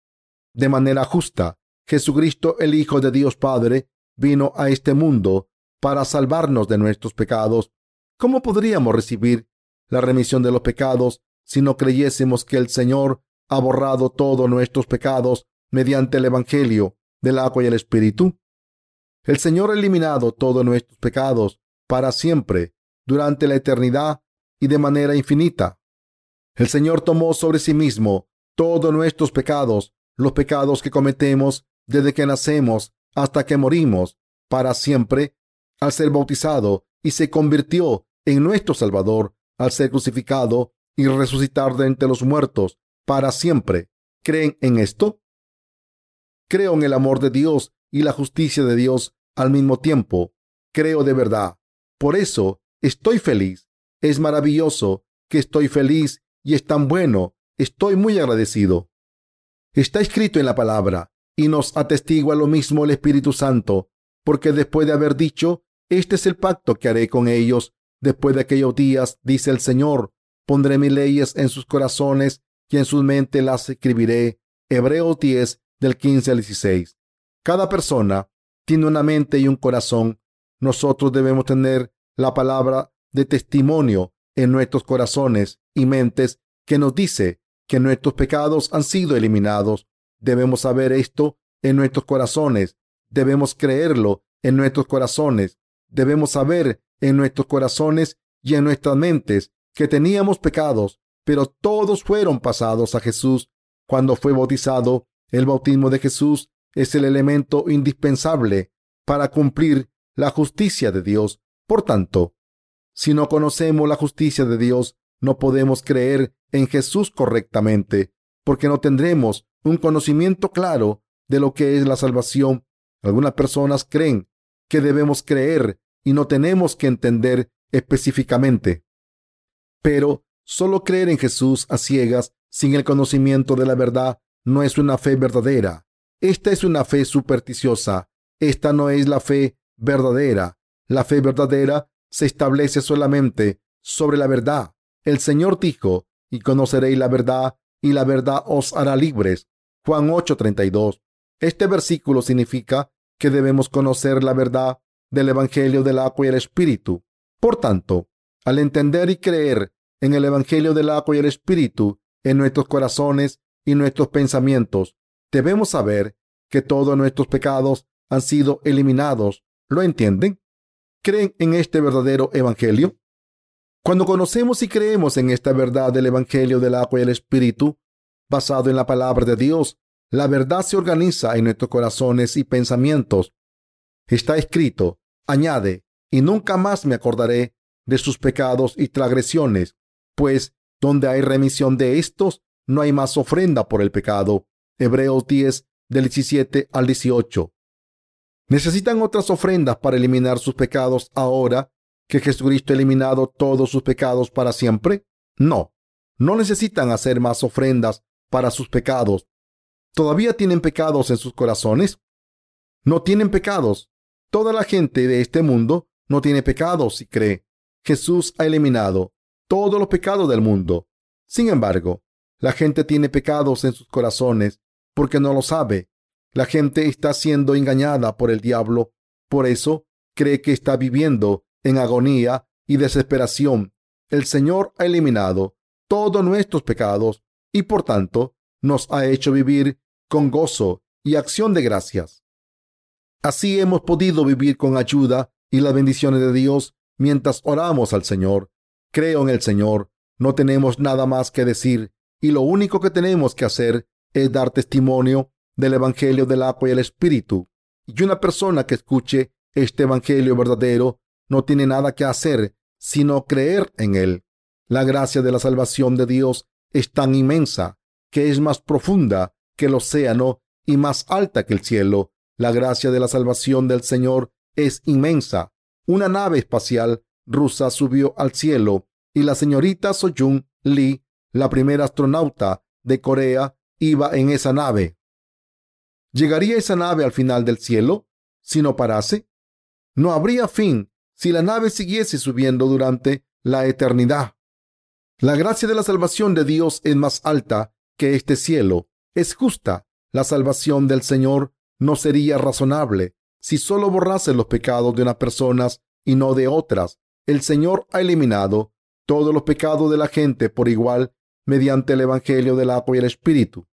de manera justa. Jesucristo, el Hijo de Dios Padre, vino a este mundo para salvarnos de nuestros pecados. ¿Cómo podríamos recibir la remisión de los pecados si no creyésemos que el Señor ha borrado todos nuestros pecados mediante el Evangelio del agua y el Espíritu? El Señor ha eliminado todos nuestros pecados para siempre, durante la eternidad y de manera infinita. El Señor tomó sobre sí mismo todos nuestros pecados, los pecados que cometemos desde que nacemos hasta que morimos, para siempre, al ser bautizado y se convirtió en nuestro Salvador al ser crucificado y resucitar de entre los muertos para siempre. ¿Creen en esto? Creo en el amor de Dios y la justicia de Dios al mismo tiempo. Creo de verdad. Por eso estoy feliz. Es maravilloso que estoy feliz y es tan bueno. Estoy muy agradecido. Está escrito en la palabra y nos atestigua lo mismo el Espíritu Santo, porque después de haber dicho, este es el pacto que haré con ellos después de aquellos días, dice el Señor, pondré mis leyes en sus corazones y en sus mentes las escribiré. Hebreos 10 del 15 al 16. Cada persona tiene una mente y un corazón. Nosotros debemos tener la palabra de testimonio en nuestros corazones y mentes que nos dice que nuestros pecados han sido eliminados. Debemos saber esto en nuestros corazones. Debemos creerlo en nuestros corazones. Debemos saber en nuestros corazones y en nuestras mentes que teníamos pecados, pero todos fueron pasados a Jesús cuando fue bautizado. El bautismo de Jesús es el elemento indispensable para cumplir la justicia de Dios. Por tanto, si no conocemos la justicia de Dios, no podemos creer en Jesús correctamente porque no tendremos un conocimiento claro de lo que es la salvación. Algunas personas creen que debemos creer y no tenemos que entender específicamente. Pero solo creer en Jesús a ciegas, sin el conocimiento de la verdad, no es una fe verdadera. Esta es una fe supersticiosa. Esta no es la fe verdadera. La fe verdadera se establece solamente sobre la verdad. El Señor dijo, y conoceréis la verdad, y la verdad os hará libres. Juan 8:32. Este versículo significa que debemos conocer la verdad del Evangelio del agua y el Espíritu. Por tanto, al entender y creer en el Evangelio del agua y el Espíritu en nuestros corazones y nuestros pensamientos, debemos saber que todos nuestros pecados han sido eliminados. ¿Lo entienden? ¿Creen en este verdadero Evangelio? Cuando conocemos y creemos en esta verdad del Evangelio del agua y el Espíritu, basado en la palabra de Dios, la verdad se organiza en nuestros corazones y pensamientos. Está escrito, añade, y nunca más me acordaré de sus pecados y transgresiones, pues donde hay remisión de estos, no hay más ofrenda por el pecado. Hebreos 10, del 17 al 18. ¿Necesitan otras ofrendas para eliminar sus pecados ahora que Jesucristo ha eliminado todos sus pecados para siempre? No, no necesitan hacer más ofrendas para sus pecados. ¿Todavía tienen pecados en sus corazones? No tienen pecados. Toda la gente de este mundo no tiene pecados y cree. Jesús ha eliminado todos los pecados del mundo. Sin embargo, la gente tiene pecados en sus corazones porque no lo sabe. La gente está siendo engañada por el diablo. Por eso cree que está viviendo en agonía y desesperación. El Señor ha eliminado todos nuestros pecados y por tanto nos ha hecho vivir con gozo y acción de gracias. Así hemos podido vivir con ayuda y las bendiciones de Dios mientras oramos al Señor. Creo en el Señor, no tenemos nada más que decir y lo único que tenemos que hacer es dar testimonio del Evangelio del agua y el Espíritu. Y una persona que escuche este Evangelio verdadero no tiene nada que hacer sino creer en él. La gracia de la salvación de Dios es tan inmensa que es más profunda que el océano y más alta que el cielo. La gracia de la salvación del Señor es inmensa. Una nave espacial rusa subió al cielo y la señorita Soyun Lee, la primera astronauta de Corea, iba en esa nave. ¿Llegaría esa nave al final del cielo si no parase? No habría fin si la nave siguiese subiendo durante la eternidad. La gracia de la salvación de Dios es más alta que este cielo. Es justa. La salvación del Señor no sería razonable si solo borrase los pecados de unas personas y no de otras. El Señor ha eliminado todos los pecados de la gente por igual mediante el Evangelio del agua y el Espíritu.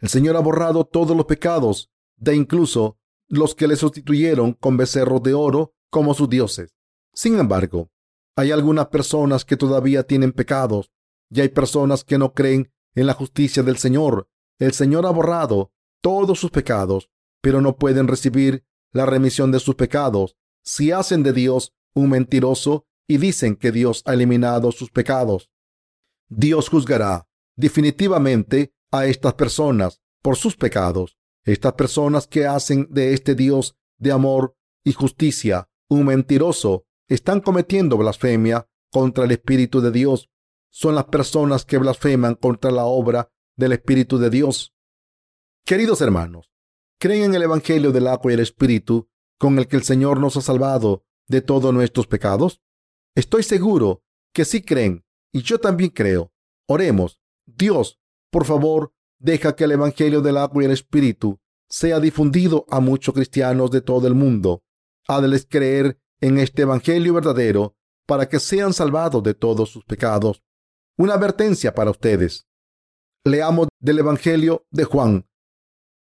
El Señor ha borrado todos los pecados de incluso los que le sustituyeron con becerros de oro como sus dioses. Sin embargo, hay algunas personas que todavía tienen pecados y hay personas que no creen en la justicia del Señor. El Señor ha borrado todos sus pecados, pero no pueden recibir la remisión de sus pecados si hacen de Dios un mentiroso y dicen que Dios ha eliminado sus pecados. Dios juzgará definitivamente a estas personas por sus pecados. Estas personas que hacen de este Dios de amor y justicia un mentiroso están cometiendo blasfemia contra el Espíritu de Dios. Son las personas que blasfeman contra la obra del Espíritu de Dios. Queridos hermanos, ¿creen en el Evangelio del agua y el Espíritu con el que el Señor nos ha salvado de todos nuestros pecados? Estoy seguro que sí creen y yo también creo. Oremos. Dios, por favor, deja que el Evangelio del agua y el Espíritu sea difundido a muchos cristianos de todo el mundo Hazles creer en este Evangelio verdadero para que sean salvados de todos sus pecados. Una advertencia para ustedes. Leamos del Evangelio de Juan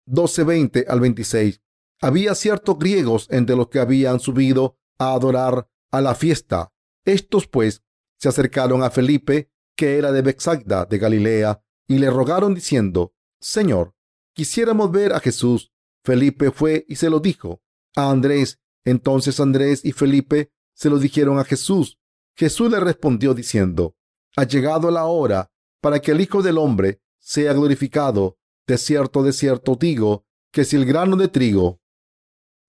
12:20 al 26. Había ciertos griegos entre los que habían subido a adorar a la fiesta. Estos pues se acercaron a Felipe, que era de Bexagda de Galilea, y le rogaron diciendo, Señor, quisiéramos ver a Jesús. Felipe fue y se lo dijo. A Andrés entonces Andrés y Felipe se lo dijeron a Jesús. Jesús le respondió diciendo, ha llegado la hora para que el Hijo del Hombre sea glorificado. De cierto, de cierto digo, que si el grano de trigo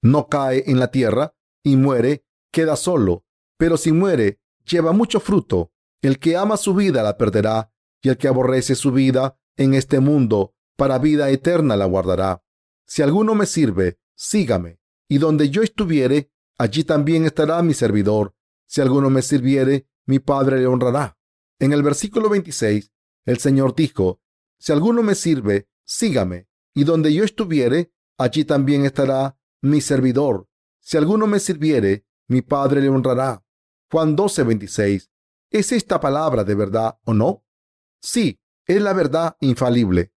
no cae en la tierra y muere, queda solo, pero si muere, lleva mucho fruto. El que ama su vida la perderá, y el que aborrece su vida en este mundo, para vida eterna la guardará. Si alguno me sirve, sígame, y donde yo estuviere, allí también estará mi servidor. Si alguno me sirviere, mi Padre le honrará. En el versículo 26, el Señor dijo, Si alguno me sirve, sígame, y donde yo estuviere, allí también estará mi servidor. Si alguno me sirviere, mi Padre le honrará. Juan 12, 26. ¿Es esta palabra de verdad o no? Sí, es la verdad infalible.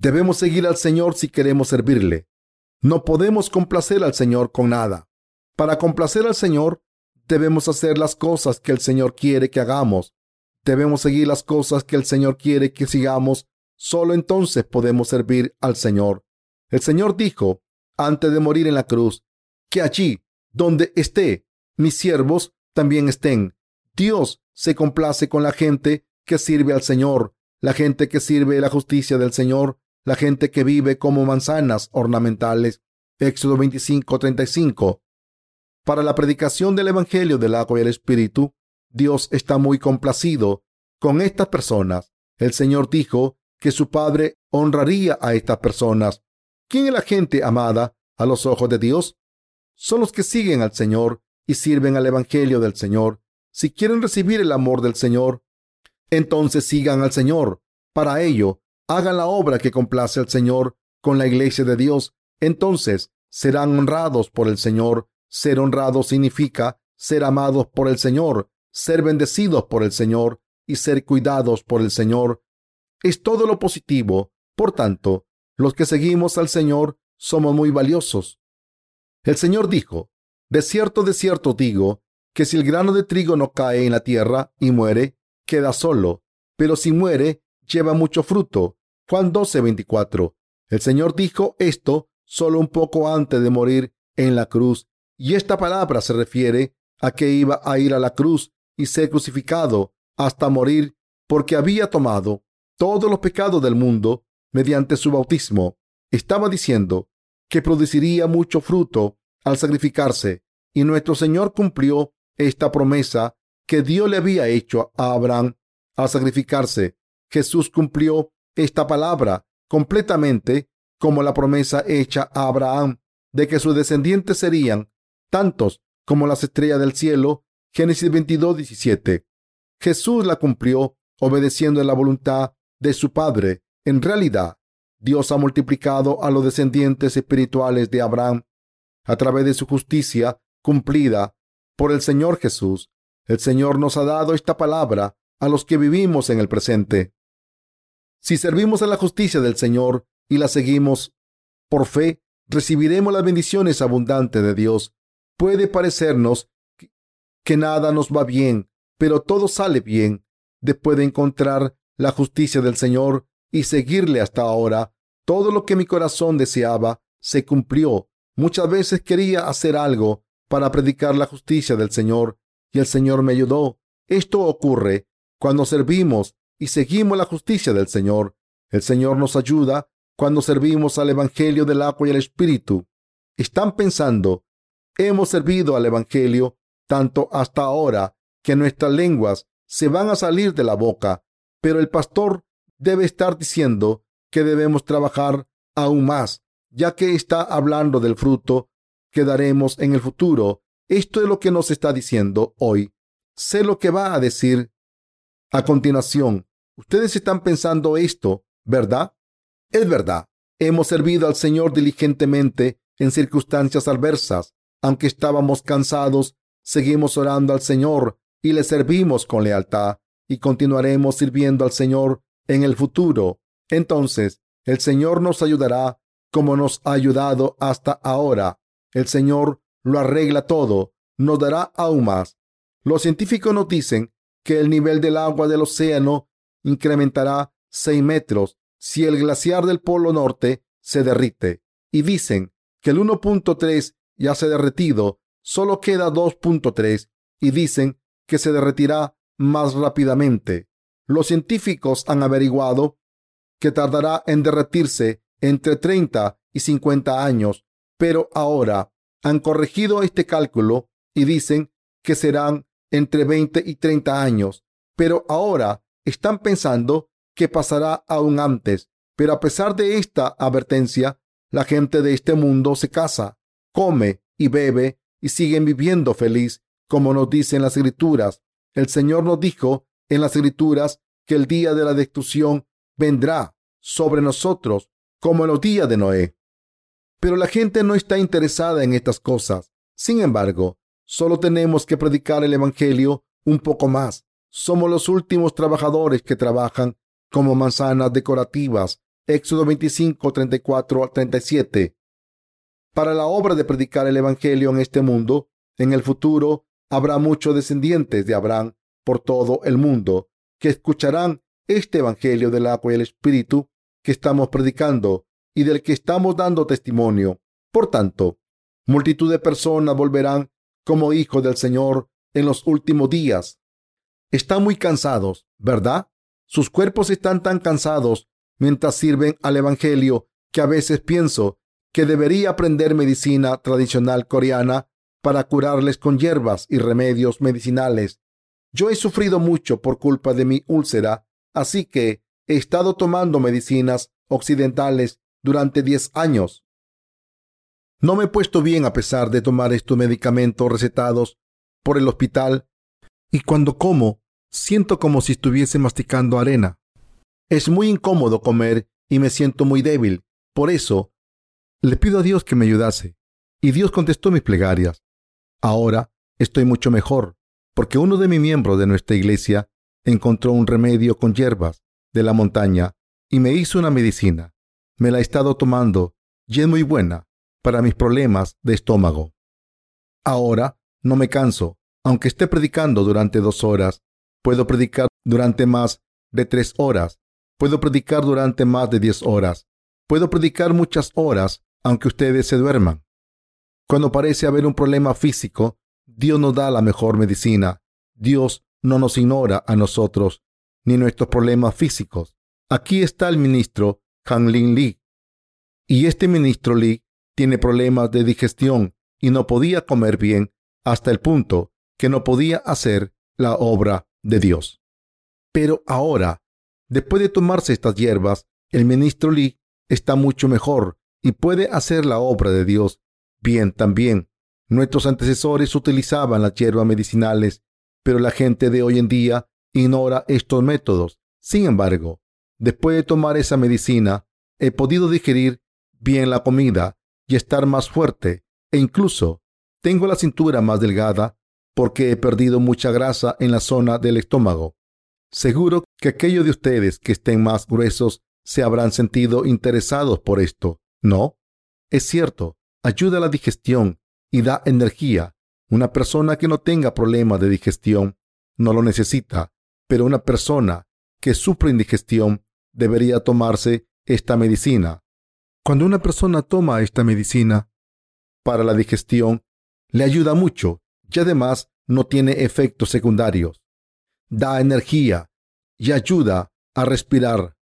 Debemos seguir al Señor si queremos servirle. No podemos complacer al Señor con nada. Para complacer al Señor, debemos hacer las cosas que el Señor quiere que hagamos. Debemos seguir las cosas que el Señor quiere que sigamos. Solo entonces podemos servir al Señor. El Señor dijo, antes de morir en la cruz, que allí donde esté mis siervos también estén. Dios se complace con la gente que sirve al Señor, la gente que sirve la justicia del Señor, la gente que vive como manzanas ornamentales. Éxodo 25:35. Para la predicación del Evangelio del agua y el Espíritu, Dios está muy complacido con estas personas. El Señor dijo que su Padre honraría a estas personas. ¿Quién es la gente amada a los ojos de Dios? Son los que siguen al Señor y sirven al Evangelio del Señor. Si quieren recibir el amor del Señor, entonces sigan al Señor. Para ello, hagan la obra que complace al Señor con la iglesia de Dios. Entonces serán honrados por el Señor. Ser honrados significa ser amados por el Señor, ser bendecidos por el Señor y ser cuidados por el Señor. Es todo lo positivo. Por tanto, los que seguimos al Señor somos muy valiosos. El Señor dijo, De cierto, de cierto digo, que si el grano de trigo no cae en la tierra y muere, queda solo, pero si muere, lleva mucho fruto. Juan 12, 24. El Señor dijo esto solo un poco antes de morir en la cruz, y esta palabra se refiere a que iba a ir a la cruz y ser crucificado hasta morir, porque había tomado todos los pecados del mundo mediante su bautismo. Estaba diciendo, que produciría mucho fruto al sacrificarse, y nuestro Señor cumplió esta promesa que Dios le había hecho a Abraham al sacrificarse. Jesús cumplió esta palabra completamente como la promesa hecha a Abraham de que sus descendientes serían tantos como las estrellas del cielo. Génesis 22, 17. Jesús la cumplió obedeciendo la voluntad de su Padre. En realidad, Dios ha multiplicado a los descendientes espirituales de Abraham a través de su justicia cumplida por el Señor Jesús. El Señor nos ha dado esta palabra a los que vivimos en el presente. Si servimos a la justicia del Señor y la seguimos por fe, recibiremos las bendiciones abundantes de Dios. Puede parecernos que nada nos va bien, pero todo sale bien. Después de encontrar la justicia del Señor, y seguirle hasta ahora. Todo lo que mi corazón deseaba se cumplió. Muchas veces quería hacer algo para predicar la justicia del Señor y el Señor me ayudó. Esto ocurre cuando servimos y seguimos la justicia del Señor. El Señor nos ayuda cuando servimos al Evangelio del agua y el Espíritu. Están pensando, hemos servido al Evangelio tanto hasta ahora que nuestras lenguas se van a salir de la boca, pero el pastor debe estar diciendo que debemos trabajar aún más, ya que está hablando del fruto que daremos en el futuro. Esto es lo que nos está diciendo hoy. Sé lo que va a decir a continuación. Ustedes están pensando esto, ¿verdad? Es verdad. Hemos servido al Señor diligentemente en circunstancias adversas. Aunque estábamos cansados, seguimos orando al Señor y le servimos con lealtad y continuaremos sirviendo al Señor en el futuro. Entonces, el Señor nos ayudará como nos ha ayudado hasta ahora. El Señor lo arregla todo, nos dará aún más. Los científicos nos dicen que el nivel del agua del océano incrementará 6 metros si el glaciar del Polo Norte se derrite. Y dicen que el 1.3 ya se ha derretido, solo queda 2.3 y dicen que se derretirá más rápidamente. Los científicos han averiguado que tardará en derretirse entre 30 y 50 años, pero ahora han corregido este cálculo y dicen que serán entre 20 y 30 años, pero ahora están pensando que pasará aún antes. Pero a pesar de esta advertencia, la gente de este mundo se casa, come y bebe y siguen viviendo feliz, como nos dicen las escrituras. El Señor nos dijo en las escrituras que el día de la destrucción vendrá sobre nosotros como en los días de Noé. Pero la gente no está interesada en estas cosas. Sin embargo, solo tenemos que predicar el Evangelio un poco más. Somos los últimos trabajadores que trabajan como manzanas decorativas. Éxodo 25, 34 al 37. Para la obra de predicar el Evangelio en este mundo, en el futuro habrá muchos descendientes de Abraham por todo el mundo que escucharán este Evangelio del agua y el Espíritu que estamos predicando y del que estamos dando testimonio. Por tanto, multitud de personas volverán como hijos del Señor en los últimos días. Están muy cansados, ¿verdad? Sus cuerpos están tan cansados mientras sirven al Evangelio que a veces pienso que debería aprender medicina tradicional coreana para curarles con hierbas y remedios medicinales. Yo he sufrido mucho por culpa de mi úlcera, así que he estado tomando medicinas occidentales durante 10 años. No me he puesto bien a pesar de tomar estos medicamentos recetados por el hospital y cuando como siento como si estuviese masticando arena. Es muy incómodo comer y me siento muy débil. Por eso le pido a Dios que me ayudase, y Dios contestó mis plegarias. Ahora estoy mucho mejor, porque uno de mis miembros de nuestra iglesia encontró un remedio con hierbas de la montaña y me hizo una medicina. Me la he estado tomando y es muy buena para mis problemas de estómago. Ahora no me canso, aunque esté predicando durante dos horas. Puedo predicar durante más de tres horas. Puedo predicar durante más de diez horas. Puedo predicar muchas horas aunque ustedes se duerman. Cuando parece haber un problema físico, Dios nos da la mejor medicina. Dios no nos ignora a nosotros ni nuestros problemas físicos. Aquí está el ministro Han Lin Lee. Y este ministro Lee tiene problemas de digestión y no podía comer bien hasta el punto que no podía hacer la obra de Dios. Pero ahora, después de tomarse estas hierbas, el ministro Lee está mucho mejor y puede hacer la obra de Dios bien también. Nuestros antecesores utilizaban las hierbas medicinales, pero la gente de hoy en día ignora estos métodos. Sin embargo, después de tomar esa medicina, he podido digerir bien la comida y estar más fuerte e incluso tengo la cintura más delgada porque he perdido mucha grasa en la zona del estómago. Seguro que aquellos de ustedes que estén más gruesos se habrán sentido interesados por esto. No, es cierto, ayuda a la digestión y da energía. Una persona que no tenga problemas de digestión no lo necesita, pero una persona que sufre indigestión debería tomarse esta medicina. Cuando una persona toma esta medicina para la digestión, le ayuda mucho y además no tiene efectos secundarios. Da energía y ayuda a respirar.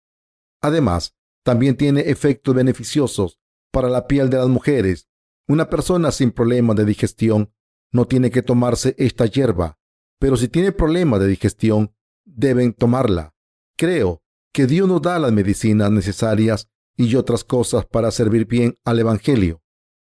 Además, también tiene efectos beneficiosos para la piel de las mujeres. Una persona sin problemas de digestión no tiene que tomarse esta hierba, pero si tiene problemas de digestión, deben tomarla. Creo que Dios nos da las medicinas necesarias y otras cosas para servir bien al Evangelio.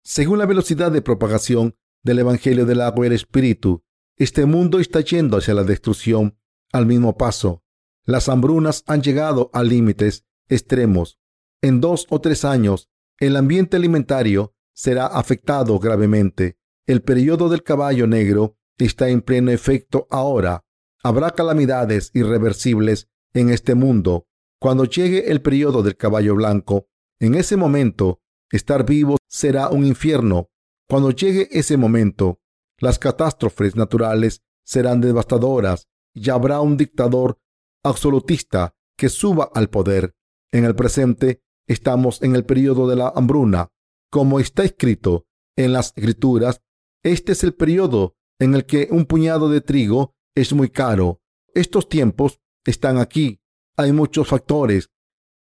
Según la velocidad de propagación del Evangelio del agua y el Espíritu, este mundo está yendo hacia la destrucción al mismo paso. Las hambrunas han llegado a límites extremos en dos o tres años, el ambiente alimentario será afectado gravemente. El periodo del caballo negro está en pleno efecto ahora. Habrá calamidades irreversibles en este mundo. Cuando llegue el periodo del caballo blanco, en ese momento, estar vivo será un infierno. Cuando llegue ese momento, las catástrofes naturales serán devastadoras y habrá un dictador absolutista que suba al poder. En el presente, Estamos en el periodo de la hambruna. Como está escrito en las escrituras, este es el periodo en el que un puñado de trigo es muy caro Estos tiempos están aquí. Hay muchos factores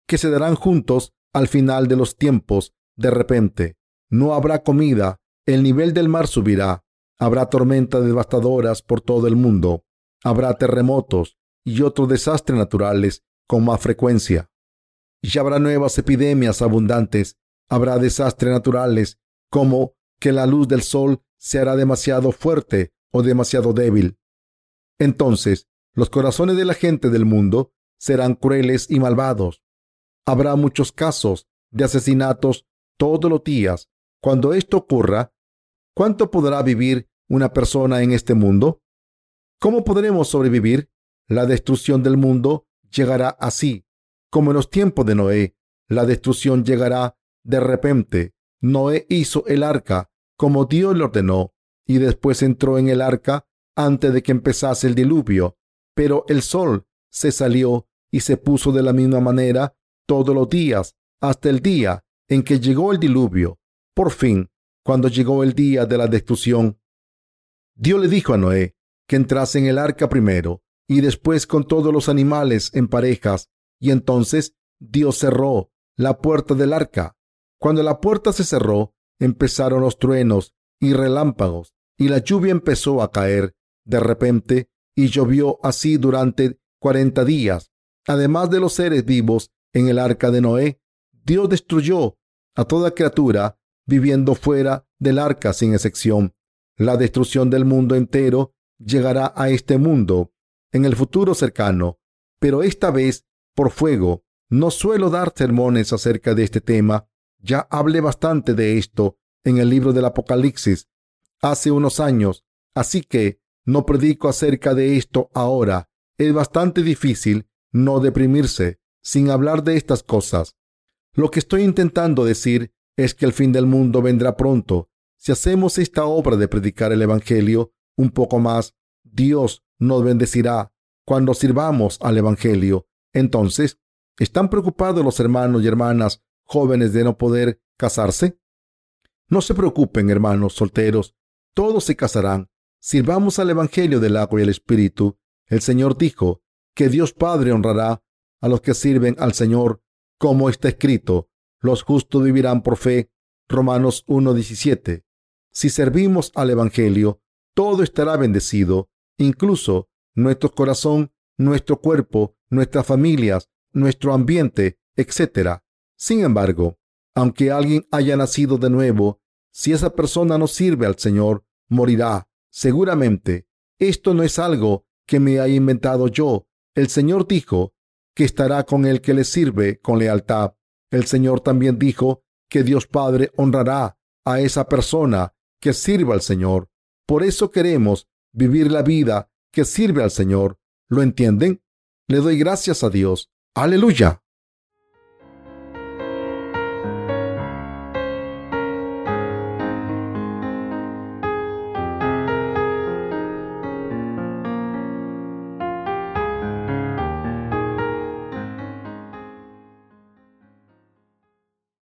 que se darán juntos al final de los tiempos. De repente, no habrá comida, el nivel del mar subirá, habrá tormentas devastadoras por todo el mundo, habrá terremotos y otros desastres naturales con más frecuencia. Y habrá nuevas epidemias abundantes, habrá desastres naturales como que la luz del sol se hará demasiado fuerte o demasiado débil. Entonces, los corazones de la gente del mundo serán crueles y malvados. Habrá muchos casos de asesinatos todos los días. Cuando esto ocurra, ¿cuánto podrá vivir una persona en este mundo? ¿Cómo podremos sobrevivir? La destrucción del mundo llegará así, como en los tiempos de Noé. La destrucción llegará de repente. Noé hizo el arca como Dios le ordenó y después entró en el arca antes de que empezase el diluvio. Pero el sol se salió y se puso de la misma manera todos los días hasta el día en que llegó el diluvio. Por fin, cuando llegó el día de la destrucción, Dios le dijo a Noé que entrase en el arca primero y después con todos los animales en parejas, y entonces Dios cerró la puerta del arca. Cuando la puerta se cerró, empezaron los truenos y relámpagos, y la lluvia empezó a caer de repente, y llovió así durante cuarenta días. Además de los seres vivos en el arca de Noé, Dios destruyó a toda criatura viviendo fuera del arca sin excepción. La destrucción del mundo entero llegará a este mundo en el futuro cercano, pero esta vez por fuego. No suelo dar sermones acerca de este tema. Ya hablé bastante de esto en el libro del Apocalipsis hace unos años, así que no predico acerca de esto ahora. Es bastante difícil no deprimirse sin hablar de estas cosas. Lo que estoy intentando decir es que el fin del mundo vendrá pronto. Si hacemos esta obra de predicar el Evangelio un poco más, Dios nos bendecirá cuando sirvamos al Evangelio. Entonces, ¿están preocupados los hermanos y hermanas jóvenes de no poder casarse? No se preocupen, hermanos solteros, todos se casarán. Sirvamos al Evangelio del agua y el Espíritu. El Señor dijo que Dios Padre honrará a los que sirven al Señor, como está escrito, los justos vivirán por fe. Romanos 1.17. Si servimos al Evangelio, todo estará bendecido, incluso nuestro corazón, nuestro cuerpo, nuestras familias, nuestro ambiente, etc. Sin embargo, aunque alguien haya nacido de nuevo, si esa persona no sirve al Señor, morirá. Seguramente, esto no es algo que me haya inventado yo. El Señor dijo que estará con el que le sirve con lealtad. El Señor también dijo que Dios Padre honrará a esa persona que sirva al Señor. Por eso queremos vivir la vida que sirve al Señor. ¿Lo entienden? Le doy gracias a Dios. Aleluya.